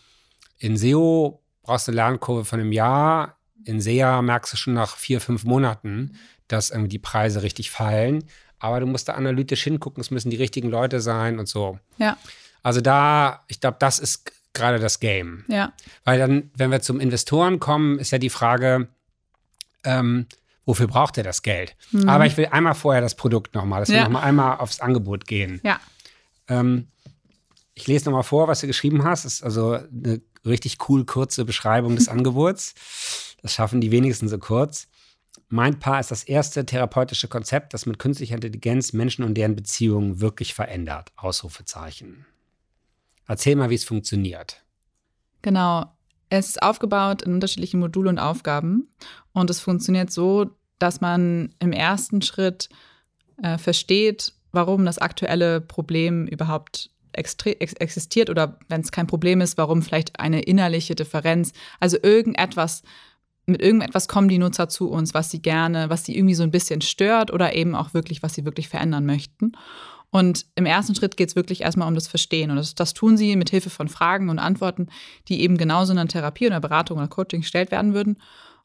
in SEO brauchst du eine Lernkurve von einem Jahr. In SEA merkst du schon nach vier, fünf Monaten, dass irgendwie die Preise richtig fallen. Aber du musst da analytisch hingucken, es müssen die richtigen Leute sein und so. Ja. Also da, ich glaube, das ist gerade das Game. Ja. Weil dann, wenn wir zum Investoren kommen, ist ja die Frage, ähm, wofür braucht er das Geld? Mhm. Aber ich will einmal vorher das Produkt nochmal, dass ja. wir nochmal einmal aufs Angebot gehen. Ja. Ähm, ich lese nochmal vor, was du geschrieben hast. Das ist also eine richtig cool kurze Beschreibung des *laughs* Angebots. Das schaffen die wenigsten so kurz. Mindpaar ist das erste therapeutische Konzept, das mit künstlicher Intelligenz Menschen und deren Beziehungen wirklich verändert. Ausrufezeichen. Erzähl mal, wie es funktioniert. Genau. Es ist aufgebaut in unterschiedliche Module und Aufgaben. Und es funktioniert so, dass man im ersten Schritt äh, versteht, warum das aktuelle Problem überhaupt existiert oder wenn es kein Problem ist, warum vielleicht eine innerliche Differenz, also irgendetwas, mit irgendetwas kommen die Nutzer zu uns, was sie gerne, was sie irgendwie so ein bisschen stört oder eben auch wirklich, was sie wirklich verändern möchten. Und im ersten Schritt geht es wirklich erstmal um das Verstehen. Und das, das, tun sie mit Hilfe von Fragen und Antworten, die eben genauso in einer Therapie oder Beratung oder Coaching gestellt werden würden.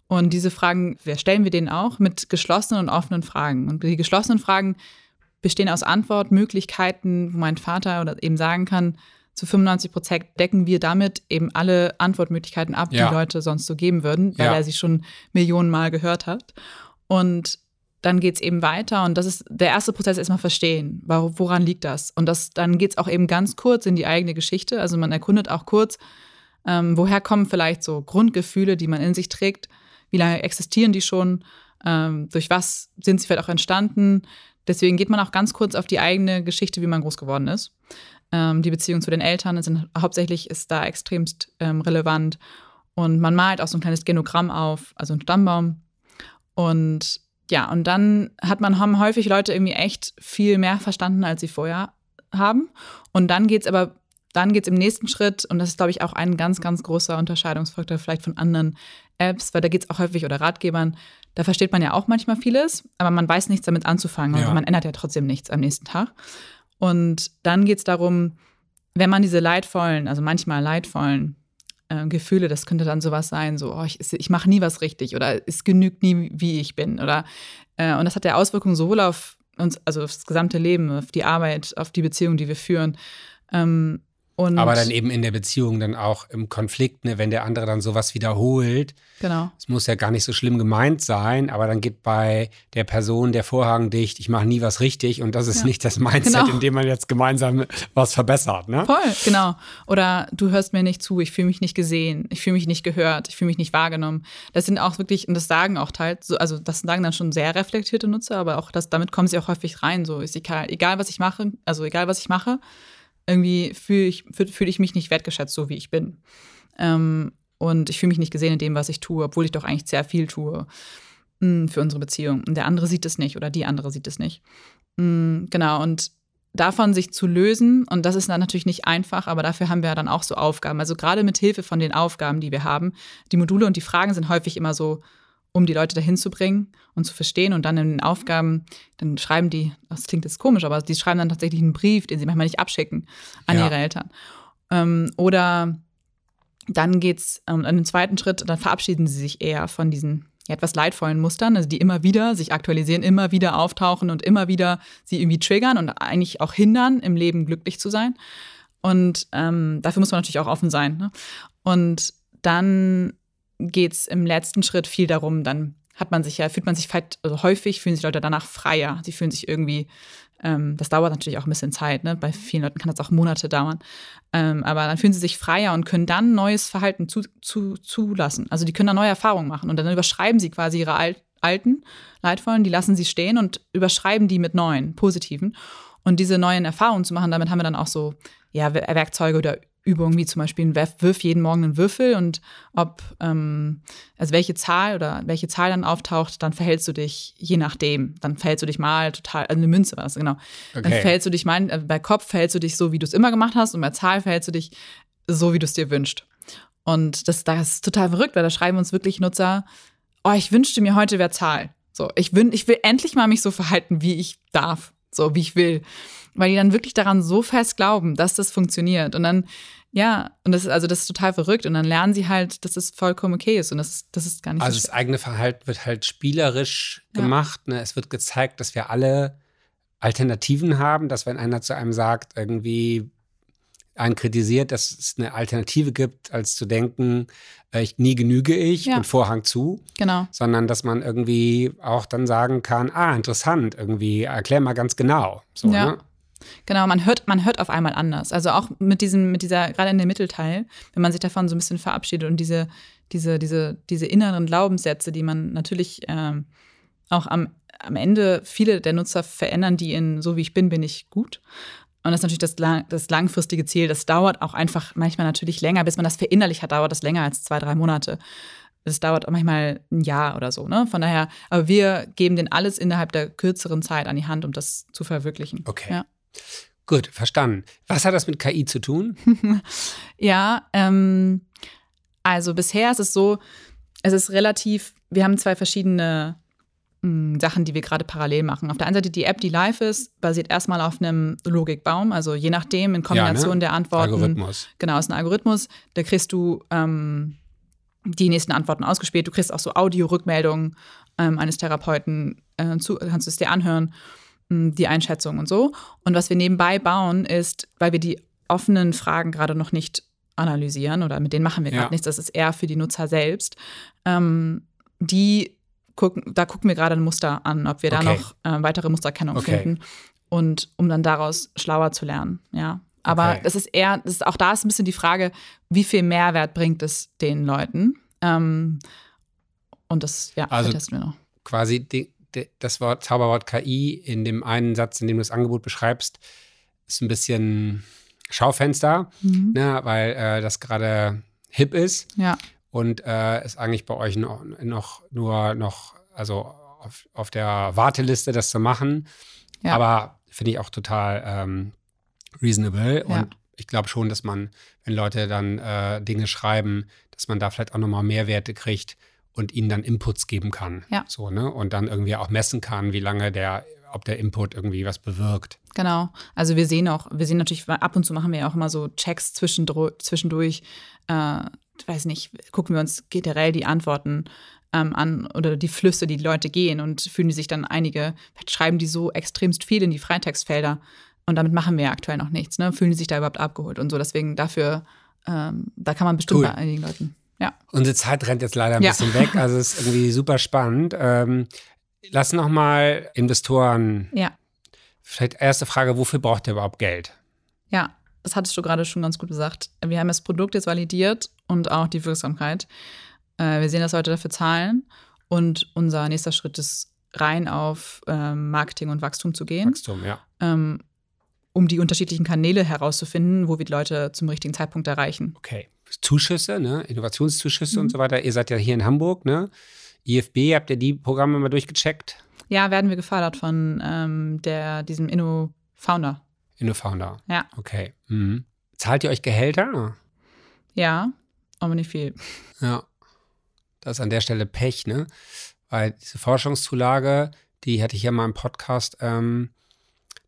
Und diese Fragen, wir stellen wir denen auch mit geschlossenen und offenen Fragen. Und die geschlossenen Fragen bestehen aus Antwortmöglichkeiten, wo mein Vater oder eben sagen kann, zu 95 Prozent decken wir damit eben alle Antwortmöglichkeiten ab, ja. die Leute sonst so geben würden, weil ja. er sie schon Millionen Mal gehört hat. Und dann geht es eben weiter und das ist der erste Prozess erstmal verstehen, woran liegt das? Und das, dann geht es auch eben ganz kurz in die eigene Geschichte. Also man erkundet auch kurz, ähm, woher kommen vielleicht so Grundgefühle, die man in sich trägt, wie lange existieren die schon, ähm, durch was sind sie vielleicht auch entstanden, Deswegen geht man auch ganz kurz auf die eigene Geschichte, wie man groß geworden ist. Ähm, die Beziehung zu den Eltern sind hauptsächlich ist da extremst ähm, relevant. Und man malt auch so ein kleines Genogramm auf, also ein Stammbaum. Und ja, und dann hat man haben häufig Leute irgendwie echt viel mehr verstanden, als sie vorher haben. Und dann geht es aber dann geht es im nächsten Schritt, und das ist, glaube ich, auch ein ganz, ganz großer Unterscheidungsfaktor vielleicht von anderen Apps, weil da geht es auch häufig oder Ratgebern, da versteht man ja auch manchmal vieles, aber man weiß nichts damit anzufangen. Also ja. man ändert ja trotzdem nichts am nächsten Tag. Und dann geht es darum, wenn man diese leidvollen, also manchmal leidvollen äh, Gefühle, das könnte dann sowas sein, so, oh, ich, ich mache nie was richtig oder es genügt nie, wie ich bin. Oder äh, und das hat ja Auswirkungen sowohl auf uns, also auf das gesamte Leben, auf die Arbeit, auf die Beziehung, die wir führen. Ähm, und Aber dann eben in der Beziehung dann auch im Konflikt, ne, wenn der andere dann sowas wiederholt. Genau. Es muss ja gar nicht so schlimm gemeint sein, aber dann geht bei der Person der Vorhang dicht, ich mache nie was richtig und das ist ja. nicht das Mindset, genau. in dem man jetzt gemeinsam was verbessert. Ne? Voll, genau. Oder du hörst mir nicht zu, ich fühle mich nicht gesehen, ich fühle mich nicht gehört, ich fühle mich nicht wahrgenommen. Das sind auch wirklich, und das sagen auch teils, so, also das sagen dann schon sehr reflektierte Nutzer, aber auch das, damit kommen sie auch häufig rein. So ist egal, egal was ich mache, also egal was ich mache, irgendwie fühle ich, fühl ich mich nicht wertgeschätzt, so wie ich bin. Ähm, und ich fühle mich nicht gesehen in dem, was ich tue, obwohl ich doch eigentlich sehr viel tue mh, mm, für unsere Beziehung. Und der andere sieht es nicht oder die andere sieht es nicht. Mh, mm, genau, und davon sich zu lösen, und das ist dann natürlich nicht einfach, aber dafür haben wir dann auch so Aufgaben. Also gerade mit Hilfe von den Aufgaben, die wir haben, die Module und die Fragen sind häufig immer so um die Leute dahin zu bringen und zu verstehen. Und dann in den Aufgaben, dann schreiben die, das klingt jetzt komisch, aber die schreiben dann tatsächlich einen Brief, den sie manchmal nicht abschicken an ja. ihre Eltern. Ähm, oder dann geht's ähm, an den zweiten Schritt, dann verabschieden sie sich eher von diesen ja, etwas leidvollen Mustern, also die immer wieder sich aktualisieren, immer wieder auftauchen und immer wieder sie irgendwie triggern und eigentlich auch hindern, im Leben glücklich zu sein. Und ähm, dafür muss man natürlich auch offen sein. Ne? Und dann geht es im letzten Schritt viel darum, dann hat man sich ja, fühlt man sich also häufig, fühlen sich Leute danach freier. Sie fühlen sich irgendwie, ähm, das dauert natürlich auch ein bisschen Zeit, ne? Bei vielen Leuten kann das auch Monate dauern. Ähm, aber dann fühlen sie sich freier und können dann neues Verhalten zu, zu, zulassen. Also die können dann neue Erfahrungen machen und dann überschreiben sie quasi ihre Al alten Leidvollen, die lassen sie stehen und überschreiben die mit neuen, positiven. Und diese neuen Erfahrungen zu machen, damit haben wir dann auch so ja, Werkzeuge oder Übungen wie zum Beispiel wirf jeden Morgen einen Würfel und ob, ähm, also welche Zahl oder welche Zahl dann auftaucht, dann verhältst du dich je nachdem. Dann verhältst du dich mal total, also eine Münze war es, genau. Okay. Dann verhältst du dich mal, äh, bei Kopf verhältst du dich so, wie du es immer gemacht hast und bei Zahl verhältst du dich so, wie du es dir wünschst. Und das, das ist total verrückt, weil da schreiben uns wirklich Nutzer, oh, ich wünschte mir heute wäre Zahl. So, ich, wün, ich will endlich mal mich so verhalten, wie ich darf, so wie ich will weil die dann wirklich daran so fest glauben, dass das funktioniert. Und dann, ja, und das ist also das ist total verrückt. Und dann lernen sie halt, dass es vollkommen okay ist. Und das ist, das ist gar nicht also so. Also das eigene Verhalten wird halt spielerisch gemacht. Ja. Ne? Es wird gezeigt, dass wir alle Alternativen haben, dass wenn einer zu einem sagt, irgendwie einen kritisiert, dass es eine Alternative gibt, als zu denken, äh, ich, nie genüge ich ja. und Vorhang zu. Genau. Sondern dass man irgendwie auch dann sagen kann, ah, interessant, irgendwie, erklär mal ganz genau. So, ja. Ne? Genau, man hört, man hört auf einmal anders. Also auch mit diesem, mit dieser, gerade in dem Mittelteil, wenn man sich davon so ein bisschen verabschiedet und diese, diese, diese, diese inneren Glaubenssätze, die man natürlich ähm, auch am, am Ende viele der Nutzer verändern, die in so wie ich bin, bin ich gut. Und das ist natürlich das, lang, das langfristige Ziel. Das dauert auch einfach manchmal natürlich länger, bis man das verinnerlicht hat, dauert das länger als zwei, drei Monate. Das dauert auch manchmal ein Jahr oder so. Ne? Von daher, aber wir geben den alles innerhalb der kürzeren Zeit an die Hand, um das zu verwirklichen. Okay. Ja. Gut, verstanden. Was hat das mit KI zu tun? *laughs* ja, ähm, also bisher ist es so, es ist relativ, wir haben zwei verschiedene mh, hm, Sachen, die wir gerade parallel machen. Auf der einen Seite die App, die live ist, basiert erstmal auf einem Logikbaum, also je nachdem in Kombination ja, ne? der Antworten. Algorithmus. Genau, ist ein Algorithmus. Da kriegst du ähm, die nächsten Antworten ausgespielt. Du kriegst auch so Audio-Rückmeldungen ähm, eines Therapeuten, äh, zu, kannst du es dir anhören die Einschätzung und so. Und was wir nebenbei bauen, ist, weil wir die offenen Fragen gerade noch nicht analysieren oder mit denen machen wir gerade ja. nichts, das ist eher für die Nutzer selbst. Ähm, die gucken, da gucken wir gerade ein Muster an, ob wir okay. da noch äh, weitere Musterkennung okay. finden und um dann daraus schlauer zu lernen. Ja. Aber okay. das ist eher, das ist, auch da ist ein bisschen die Frage, wie viel Mehrwert bringt es den Leuten? Ähm, und das, ja, also testen wir noch. Quasi die, das Wort Zauberwort KI in dem einen Satz, in dem du das Angebot beschreibst, ist ein bisschen Schaufenster, mhm. ne, weil äh, das gerade hip ist. Ja. Und äh, ist eigentlich bei euch noch, noch nur noch, also auf, auf der Warteliste, das zu machen. Ja. Aber finde ich auch total ähm, reasonable. Ja. Und ich glaube schon, dass man, wenn Leute dann äh, Dinge schreiben, dass man da vielleicht auch nochmal Mehrwerte kriegt und ihnen dann Inputs geben kann. Ja. So, ne? Und dann irgendwie auch messen kann, wie lange der, ob der Input irgendwie was bewirkt. Genau. Also wir sehen auch, wir sehen natürlich, ab und zu machen wir ja auch immer so Checks zwischendurch, äh, weiß nicht, gucken wir uns generell die Antworten ähm, an oder die Flüsse, die die Leute gehen und fühlen die sich dann einige, schreiben die so extremst viel in die Freitextfelder und damit machen wir ja aktuell noch nichts, ne? Fühlen die sich da überhaupt abgeholt und so. Deswegen dafür, ähm, da kann man bestimmt cool. bei einigen Leuten. Ja. Unsere Zeit rennt jetzt leider ein ja. bisschen weg, also es ist irgendwie super spannend. Ähm, lass noch mal Investoren. Ja. Vielleicht erste Frage, wofür braucht ihr überhaupt Geld? Ja, das hattest du gerade schon ganz gut gesagt. Wir haben das Produkt jetzt validiert und auch die Wirksamkeit. Äh, wir sehen, dass Leute dafür zahlen. Und unser nächster Schritt ist, rein auf ähm, Marketing und Wachstum zu gehen. Wachstum, ja. Ähm, um die unterschiedlichen Kanäle herauszufinden, wo wir die Leute zum richtigen Zeitpunkt erreichen. Okay. Zuschüsse, ne? Innovationszuschüsse mhm. und so weiter. Ihr seid ja hier in Hamburg, ne? IFB, habt ihr die Programme mal durchgecheckt? Ja, werden wir gefördert von ähm, der, diesem Inno-Founder. Inno-Founder. Ja. Okay. Mhm. Zahlt ihr euch Gehälter? Ja, aber nicht viel. *laughs* Ja. Das ist an der Stelle Pech, ne? Weil diese Forschungszulage, die hatte ich ja mal im Podcast, ähm,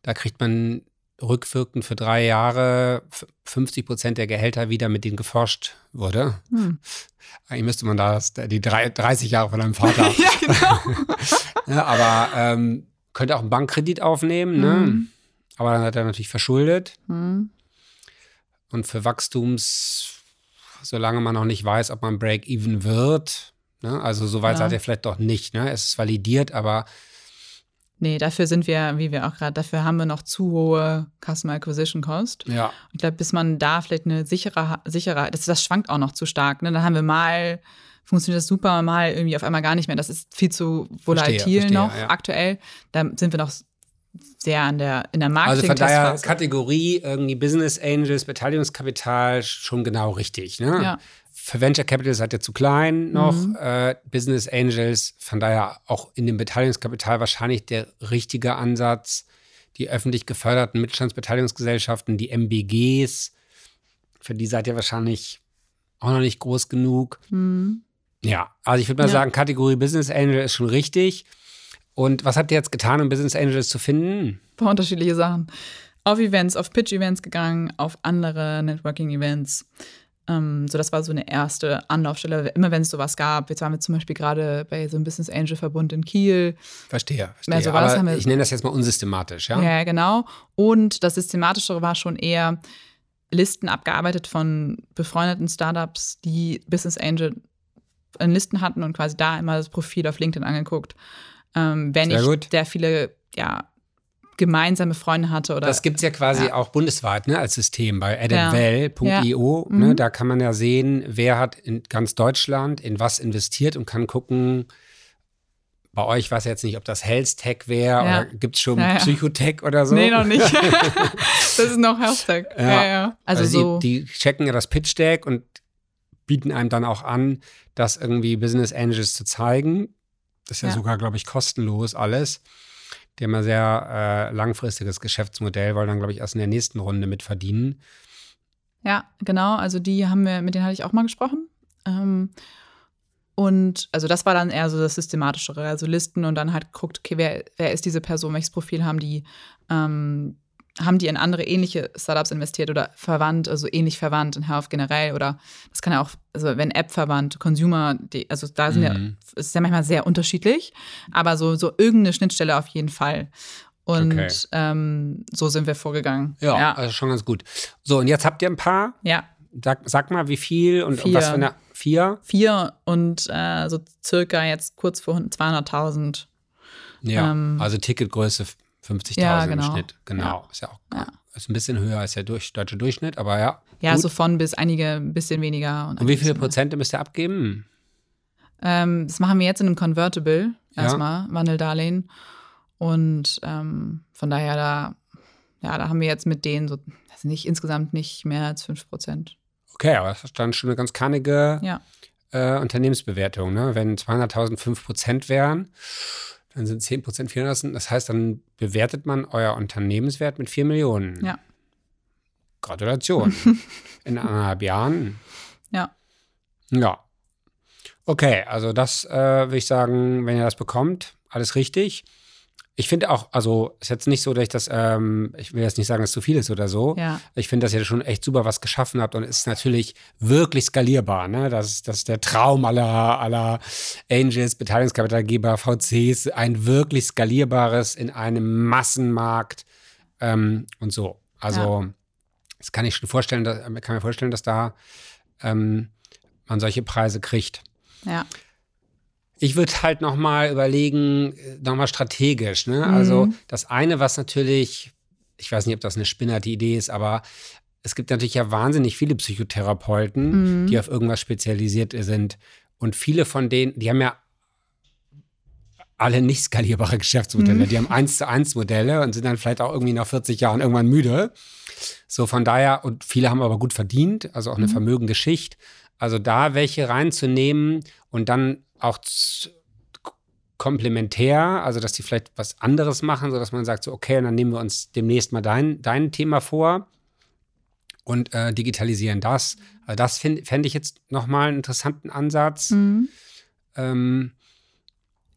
da kriegt man rückwirkend für drei Jahre 50 Prozent der Gehälter wieder, mit denen geforscht wurde. Hm. Eigentlich müsste man da die drei, 30 Jahre von einem Vater. *laughs* ja, genau. *laughs* ja, aber ähm, könnte auch einen Bankkredit aufnehmen, ne? Hm. Aber dann hat er natürlich verschuldet. Hm. Und für Wachstums, solange man noch nicht weiß, ob man Break-Even wird, ne? also so weit ja. seid ihr vielleicht doch nicht. Ne? Es ist validiert, aber Nee, dafür sind wir, wie wir auch gerade, dafür haben wir noch zu hohe Customer Acquisition Cost. Ja. Ich glaube, bis man da vielleicht eine sichere, sichere, das, das schwankt auch noch zu stark. Ne? Dann haben wir mal, funktioniert das super, mal irgendwie auf einmal gar nicht mehr. Das ist viel zu volatil verstehe, verstehe, noch ja. aktuell. Da sind wir noch sehr an der, in der Marketing. Also von daher Kategorie irgendwie Business Angels, Beteiligungskapital schon genau richtig. Ne? Ja für Venture Capital seid ihr zu klein noch. Mhm. Äh, Business Angels, von daher auch in dem Beteiligungskapital wahrscheinlich der richtige Ansatz. Die öffentlich geförderten Mittelstandsbeteiligungsgesellschaften, die MBGs, für die seid ihr wahrscheinlich auch noch nicht groß genug. Mhm. Ja, also ich würde mal ja. sagen, Kategorie Business Angel ist schon richtig. Und was habt ihr jetzt getan, um Business Angels zu finden? Ein paar unterschiedliche Sachen. Auf Events, auf Pitch-Events gegangen, auf andere Networking-Events. Ähm, so, das war so eine erste Anlaufstelle. Immer wenn es sowas gab, jetzt waren wir zum Beispiel gerade bei so einem Business Angel Verbund in Kiel. Verstehe, verstehe. Also Aber wir, ich nenne das jetzt mal unsystematisch, ja? Ja, genau. Und das Systematischere war schon eher Listen abgearbeitet von befreundeten Startups, die Business Angel in Listen hatten und quasi da immer das Profil auf LinkedIn angeguckt. Ähm, wenn Sehr ich gut. der viele ja, gemeinsame Freunde hatte. Oder, das gibt es ja quasi ja. auch bundesweit ne, als System bei adamwell.io. Ja. Ne, mhm. Da kann man ja sehen, wer hat in ganz Deutschland in was investiert und kann gucken, bei euch weiß ich jetzt nicht, ob das Health Tech wäre ja. oder gibt es schon ja, ja. Psychotech oder so? Nee, noch nicht. *laughs* das ist noch Health Tech. Ja. Ja, Also, also so. die, die, checken ja das Pitch Deck und bieten einem dann auch an, das irgendwie Business Angels zu zeigen. Das ist ja, sogar, glaube ich, kostenlos alles. Die haben ein sehr äh, langfristiges Geschäftsmodell, wollen dann, glaube ich, erst in der nächsten Runde mit verdienen. Ja, genau. Also die haben wir, mit denen hatte ich auch mal gesprochen. Ähm, und also das war dann eher so das Systematischere, also Listen und dann halt geguckt, okay, wer, wer ist diese Person, welches Profil haben die, ähm, haben die in andere ähnliche Startups investiert oder verwandt, also ähnlich verwandt in Health generell oder das kann ja auch, also wenn App verwandt, Consumer, die, also da sind mhm. ja, ist ja manchmal sehr unterschiedlich, aber so, so irgendeine Schnittstelle auf jeden Fall. Und okay. ähm, so sind wir vorgegangen. Ja, ja, also schon ganz gut. So, und jetzt habt ihr ein paar. Ja. Sag, sag mal, wie viel und, und was für eine. Vier? Vier und äh, so circa jetzt kurz vor 200.000. Ja, ähm, also Ticketgröße 50.000 ja, genau. im Schnitt. Genau. Ja. Ist ja auch ja. Ist ein bisschen höher als der durch, deutsche Durchschnitt, aber ja. Ja, gut. so von bis einige ein bisschen weniger. Und, und wie viele Prozent müsst ihr abgeben? Ähm, das machen wir jetzt in einem Convertible erstmal, Wandeldarlehen. Und ähm, von daher, da, ja, da haben wir jetzt mit denen so, also nicht insgesamt nicht mehr als 5 Prozent. Okay, aber das ist dann schon eine ganz kannige äh, Unternehmensbewertung. Ne? Wenn 200.000 5 Prozent wären, dann sind 10 Prozent 400. Das heißt, dann bewertet man euer Unternehmenswert mit 4 Millionen. Ja. Gratulation. *laughs* In anderthalb Jahren. Ja. Ja. Okay, also das äh, würde ich sagen, wenn ihr das bekommt, alles richtig. Ich finde auch, also ist jetzt nicht so, dass ich das, ähm, ich will jetzt nicht sagen, dass es zu viel ist oder so. Ja. Ich finde, dass ihr schon echt super was geschaffen habt und es ist natürlich wirklich skalierbar. Ne? Das, ist, das ist der Traum aller, aller Angels, Beteiligungskapitalgeber, VCs, ein wirklich skalierbares in einem Massenmarkt ähm, und so. Also Ja. das kann ich schon vorstellen, dass, kann mir vorstellen, dass da ähm, man solche Preise kriegt. Ja. Ich würde halt noch mal überlegen, noch mal strategisch. Ne? Also Mhm. das eine, was natürlich, ich weiß nicht, ob das eine spinnerte Idee ist, aber es gibt natürlich ja wahnsinnig viele Psychotherapeuten, Mhm. die auf irgendwas spezialisiert sind. Und viele von denen, die haben ja alle nicht skalierbare Geschäftsmodelle. Mhm. Die haben eins zu eins Modelle und sind dann vielleicht auch irgendwie nach 40 Jahren irgendwann müde. So von daher, und viele haben aber gut verdient, also auch eine Mhm. vermögende Schicht. Also da welche reinzunehmen und dann auch komplementär, also dass die vielleicht was anderes machen, sodass man sagt, so okay, dann nehmen wir uns demnächst mal dein, dein Thema vor und äh, digitalisieren das. Also das fände ich jetzt nochmal einen interessanten Ansatz. Mhm. Ähm,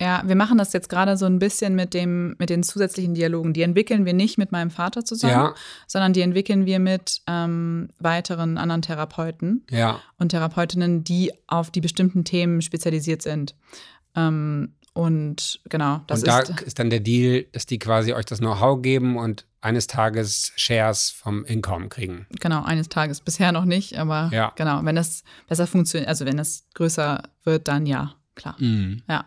Ja, wir machen das jetzt gerade so ein bisschen mit dem, mit den zusätzlichen Dialogen. Die entwickeln wir nicht mit meinem Vater zusammen, ja, sondern die entwickeln wir mit ähm, weiteren anderen Therapeuten ja. und Therapeutinnen, die auf die bestimmten Themen spezialisiert sind. Ähm, und genau, das und da ist ist dann der Deal, dass die quasi euch das Know-how geben und eines Tages Shares vom Income kriegen. genau eines Tages bisher noch nicht, aber Ja. genau, wenn das besser funktioniert, also wenn das größer wird, dann ja, klar. Mhm. Ja.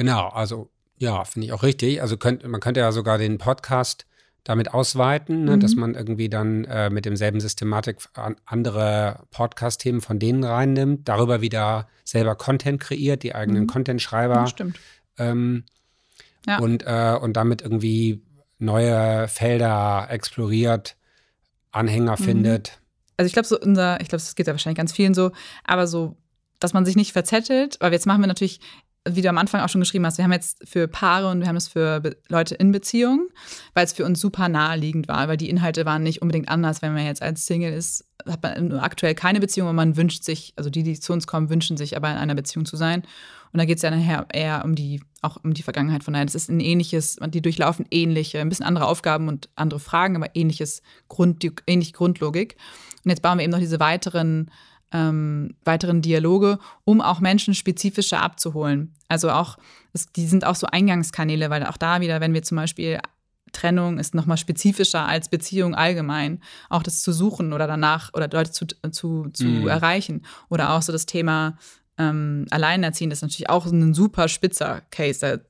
Genau, also ja, finde ich auch richtig. Also könnt, man könnte ja sogar den Podcast damit ausweiten, ne, Mhm. dass man irgendwie dann äh, mit demselben Systematik an andere Podcast-Themen von denen reinnimmt, darüber wieder selber Content kreiert, die eigenen Mhm. Content-Schreiber Ja, stimmt. ähm, Ja. und, äh, und damit irgendwie neue Felder exploriert, Anhänger Mhm. findet. Also ich glaube, so unser, ich glaube, es geht ja wahrscheinlich ganz vielen so, aber so, dass man sich nicht verzettelt, weil jetzt machen wir natürlich, wie du am Anfang auch schon geschrieben hast, wir haben jetzt für Paare und wir haben es für Leute in Beziehung, weil es für uns super naheliegend war, weil die Inhalte waren nicht unbedingt anders, wenn man jetzt als Single ist, hat man aktuell keine Beziehung, aber man wünscht sich, also die, die zu uns kommen, wünschen sich aber in einer Beziehung zu sein. Und da geht es ja nachher eher um die, auch um die Vergangenheit von daher. Das ist ein ähnliches, die durchlaufen ähnliche, ein bisschen andere Aufgaben und andere Fragen, aber ähnliches Grund, ähnliche Grundlogik. Und jetzt bauen wir eben noch diese weiteren, ähm, weiteren Dialoge, um auch Menschen spezifischer abzuholen. Also auch, es, die sind auch so Eingangskanäle, weil auch da wieder, wenn wir zum Beispiel Trennung ist nochmal spezifischer als Beziehung allgemein. Auch das zu suchen oder danach oder Leute zu, zu, zu Mhm. erreichen. Oder auch so das Thema ähm, Alleinerziehend ist natürlich auch ein super spitzer Case. Da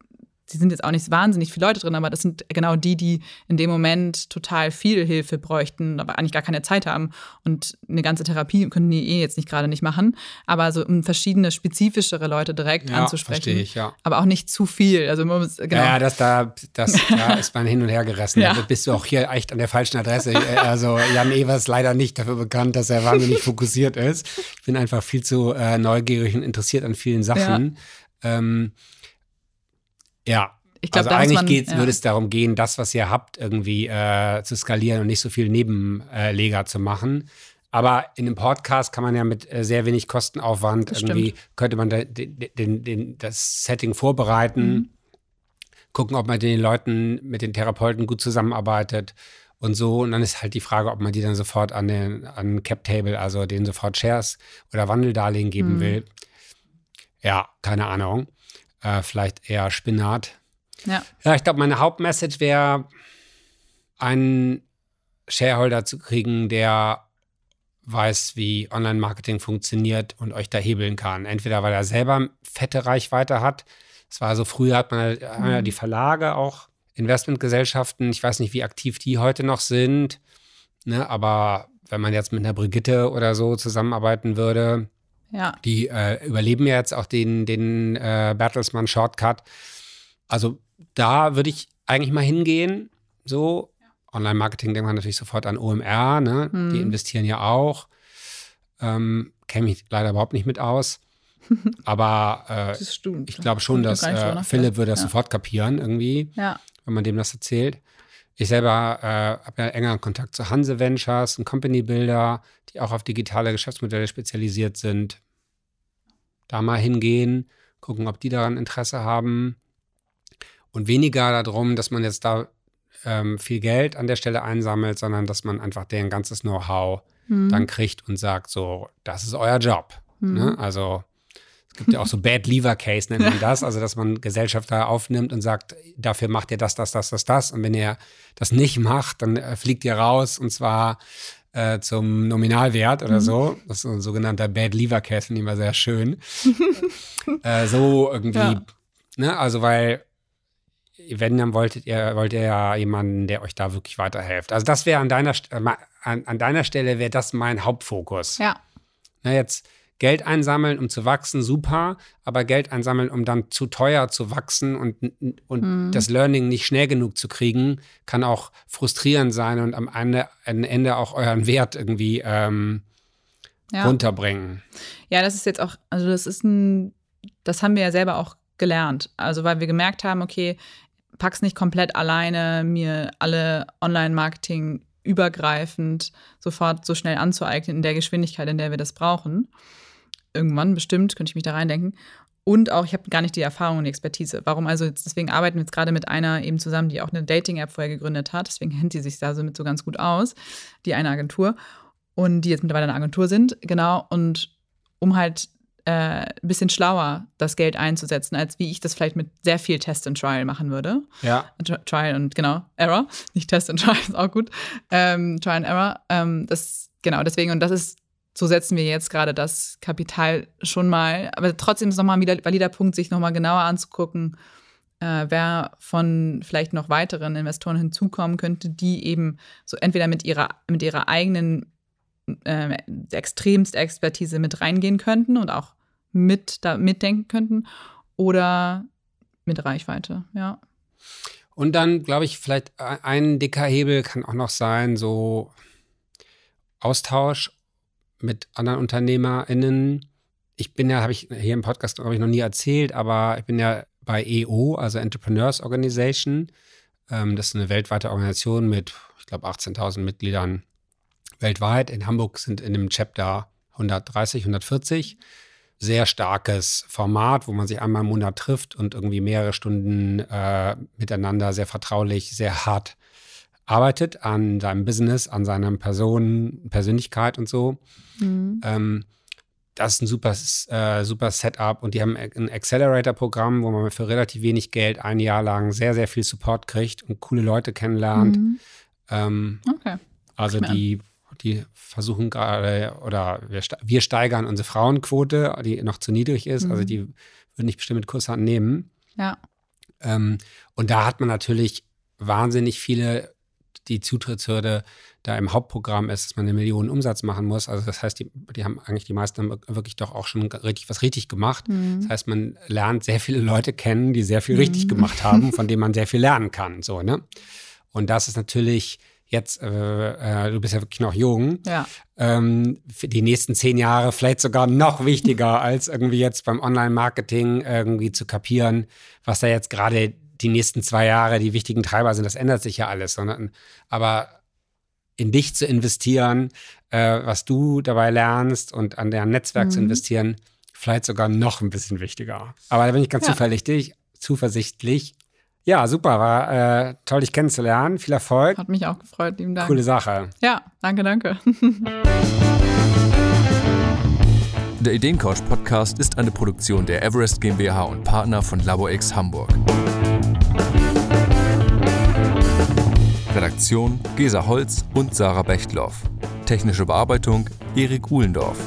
die sind jetzt auch nicht wahnsinnig viele Leute drin, aber das sind genau die, die in dem Moment total viel Hilfe bräuchten, aber eigentlich gar keine Zeit haben. Und eine ganze Therapie können die eh jetzt nicht gerade nicht machen. Aber so um verschiedene spezifischere Leute direkt Ja, anzusprechen. verstehe ich, ja. Aber auch nicht zu viel. Also man muss, genau. Ja, das da, das, *laughs* da ist man hin und her gerissen. Ja. Da bist du auch hier echt an der falschen Adresse. Äh, Also Jan Evers ist leider nicht dafür bekannt, dass er wahnsinnig fokussiert ist. Ich bin einfach viel zu äh, neugierig und interessiert an vielen Sachen. Ja. Ähm, ja. Ich glaub, also eigentlich geht's, ja. würde es darum gehen, das, was ihr habt, irgendwie äh, zu skalieren und nicht so viel Nebenleger zu machen. Aber in einem Podcast kann man ja mit äh, sehr wenig Kostenaufwand Das irgendwie, könnte man da, den, den, den, das Setting vorbereiten, Mhm. gucken, ob man mit den Leuten, mit den Therapeuten gut zusammenarbeitet und so. Und dann ist halt die Frage, ob man die dann sofort an den an Cap Table, also denen sofort Shares oder Wandeldarlehen geben Mhm. will. Ja, keine Ahnung. Äh, vielleicht eher Spinat. Ja. Ja, ich glaube, meine Hauptmessage wäre, einen Shareholder zu kriegen, der weiß, wie Online-Marketing funktioniert und euch da hebeln kann. Entweder weil er selber fette Reichweite hat. Das war so, früher hat man halt, ja die Verlage auch, Investmentgesellschaften. Ich weiß nicht, wie aktiv die heute noch sind. Ne, aber wenn man jetzt mit einer Brigitte oder so zusammenarbeiten würde, Ja. die äh, überleben ja jetzt auch den, den äh, Bertelsmann Shortcut. Also da würde ich eigentlich mal hingehen. So, Online-Marketing denkt man natürlich sofort an OMR, ne? Mhm. Die investieren ja auch. Ähm, Kenne mich leider überhaupt nicht mit aus. *laughs* Aber äh, ich glaube schon, dass äh. Philipp würde das ja. sofort kapieren, irgendwie, Ja. wenn man dem das erzählt. Ich selber äh, habe ja engeren Kontakt zu Hanse Ventures, ein Company Builder, die auch auf digitale Geschäftsmodelle spezialisiert sind. Da mal hingehen, gucken, ob die daran Interesse haben. Und weniger darum, dass man jetzt da ähm, viel Geld an der Stelle einsammelt, sondern dass man einfach deren ganzes Know-how mhm. dann kriegt und sagt, so, das ist euer Job. Mhm. Ne? Also gibt ja auch so Bad Lever Case, nennt man das, also dass man Gesellschafter aufnimmt und sagt, dafür macht ihr das, das, das, das, das. Und wenn ihr das nicht macht, dann äh, fliegt ihr raus und zwar äh, zum Nominalwert oder mhm. so. Das ist ein sogenannter Bad Lever Case, finde ich immer sehr schön. *laughs* äh, so irgendwie, ja. ne, also weil wenn, dann wolltet ihr, wollt ihr ja jemanden, der euch da wirklich weiterhilft. Also das wäre an deiner, äh, an, an deiner Stelle wäre das mein Hauptfokus. Ja. Na, jetzt Geld einsammeln, um zu wachsen, super, aber Geld einsammeln, um dann zu teuer zu wachsen und, und mhm. das Learning nicht schnell genug zu kriegen, kann auch frustrierend sein und am Ende, am Ende auch euren Wert irgendwie ähm, ja. runterbringen. Ja, das ist jetzt auch, also das ist ein, das haben wir ja selber auch gelernt. Also weil wir gemerkt haben, okay, pack's nicht komplett alleine, mir alle Online-Marketing übergreifend sofort so schnell anzueignen in der Geschwindigkeit, in der wir das brauchen. Irgendwann bestimmt, könnte ich mich da reindenken. Und auch, ich habe gar nicht die Erfahrung und die Expertise. Warum also, jetzt, deswegen arbeiten wir jetzt gerade mit einer eben zusammen, die auch eine Dating-App vorher gegründet hat. Deswegen kennt die sich da so mit so ganz gut aus, die eine Agentur. Und die jetzt mittlerweile eine Agentur sind, genau. Und um halt äh, ein bisschen schlauer das Geld einzusetzen, als wie ich das vielleicht mit sehr viel Test and Trial machen würde. Ja. Trial und genau, Error. Nicht Test and Trial, *laughs* ist auch gut. Ähm, Trial and Error. Ähm, das, genau, deswegen, und das ist, so setzen wir jetzt gerade das Kapital schon mal. Aber trotzdem ist nochmal ein valider Punkt, sich nochmal genauer anzugucken, äh, wer von vielleicht noch weiteren Investoren hinzukommen könnte, die eben so entweder mit ihrer, mit ihrer eigenen äh, extremst Expertise mit reingehen könnten und auch mit da mitdenken könnten oder mit Reichweite, ja. Und dann, glaube ich, vielleicht ein dicker Hebel kann auch noch sein, so Austausch mit anderen UnternehmerInnen. Ich bin ja, habe ich hier im Podcast, glaube ich, noch nie erzählt, aber ich bin ja bei EO, also Entrepreneurs Organization. Ähm, das ist eine weltweite Organisation mit, ich glaube, 18.000 Mitgliedern weltweit. In Hamburg sind in dem Chapter 130, 140. Sehr starkes Format, wo man sich einmal im Monat trifft und irgendwie mehrere Stunden äh, miteinander sehr vertraulich, sehr hart arbeitet an seinem Business, an seiner Person, Persönlichkeit und so. Mhm. Ähm, das ist ein super, äh, super Setup und die haben ein Accelerator-Programm, wo man für relativ wenig Geld ein Jahr lang sehr, sehr viel Support kriegt und coole Leute kennenlernt. Mhm. Ähm, okay. Also die die versuchen gerade, oder wir, wir, steigern unsere Frauenquote, die noch zu niedrig ist. Also mhm. Also die würden nicht bestimmt mit Kusshand nehmen. Ja. Ähm, und da hat man natürlich wahnsinnig viele, die Zutrittshürde da im Hauptprogramm ist, dass man eine Million Umsatz machen muss. Also das heißt, die, die haben eigentlich die meisten wirklich doch auch schon richtig was richtig gemacht. Mhm. Das heißt, man lernt sehr viele Leute kennen, die sehr viel mhm. richtig gemacht haben, von denen man *laughs* sehr viel lernen kann. So, ne? Und das ist natürlich jetzt, äh, äh, du bist ja wirklich noch jung, ja. ähm, für die nächsten zehn Jahre vielleicht sogar noch wichtiger, *laughs* als irgendwie jetzt beim Online-Marketing irgendwie zu kapieren, was da jetzt gerade die nächsten zwei Jahre die wichtigen Treiber sind. Das ändert sich ja alles, sondern aber in dich zu investieren, äh, was du dabei lernst und an deren Netzwerk mhm. zu investieren, vielleicht sogar noch ein bisschen wichtiger. Aber da bin ich ganz ja. zuversichtlich, zuversichtlich, ja, super. War äh, toll, dich kennenzulernen. Viel Erfolg. Hat mich auch gefreut, lieben Dank. Coole Sache. Ja, danke, danke. *laughs* Der Ideencoach Podcast ist eine Produktion der Everest GmbH und Partner von LaborX Hamburg. Redaktion Gesa Holz und Sarah Bechtloff. Technische Bearbeitung Erik Uhlendorf.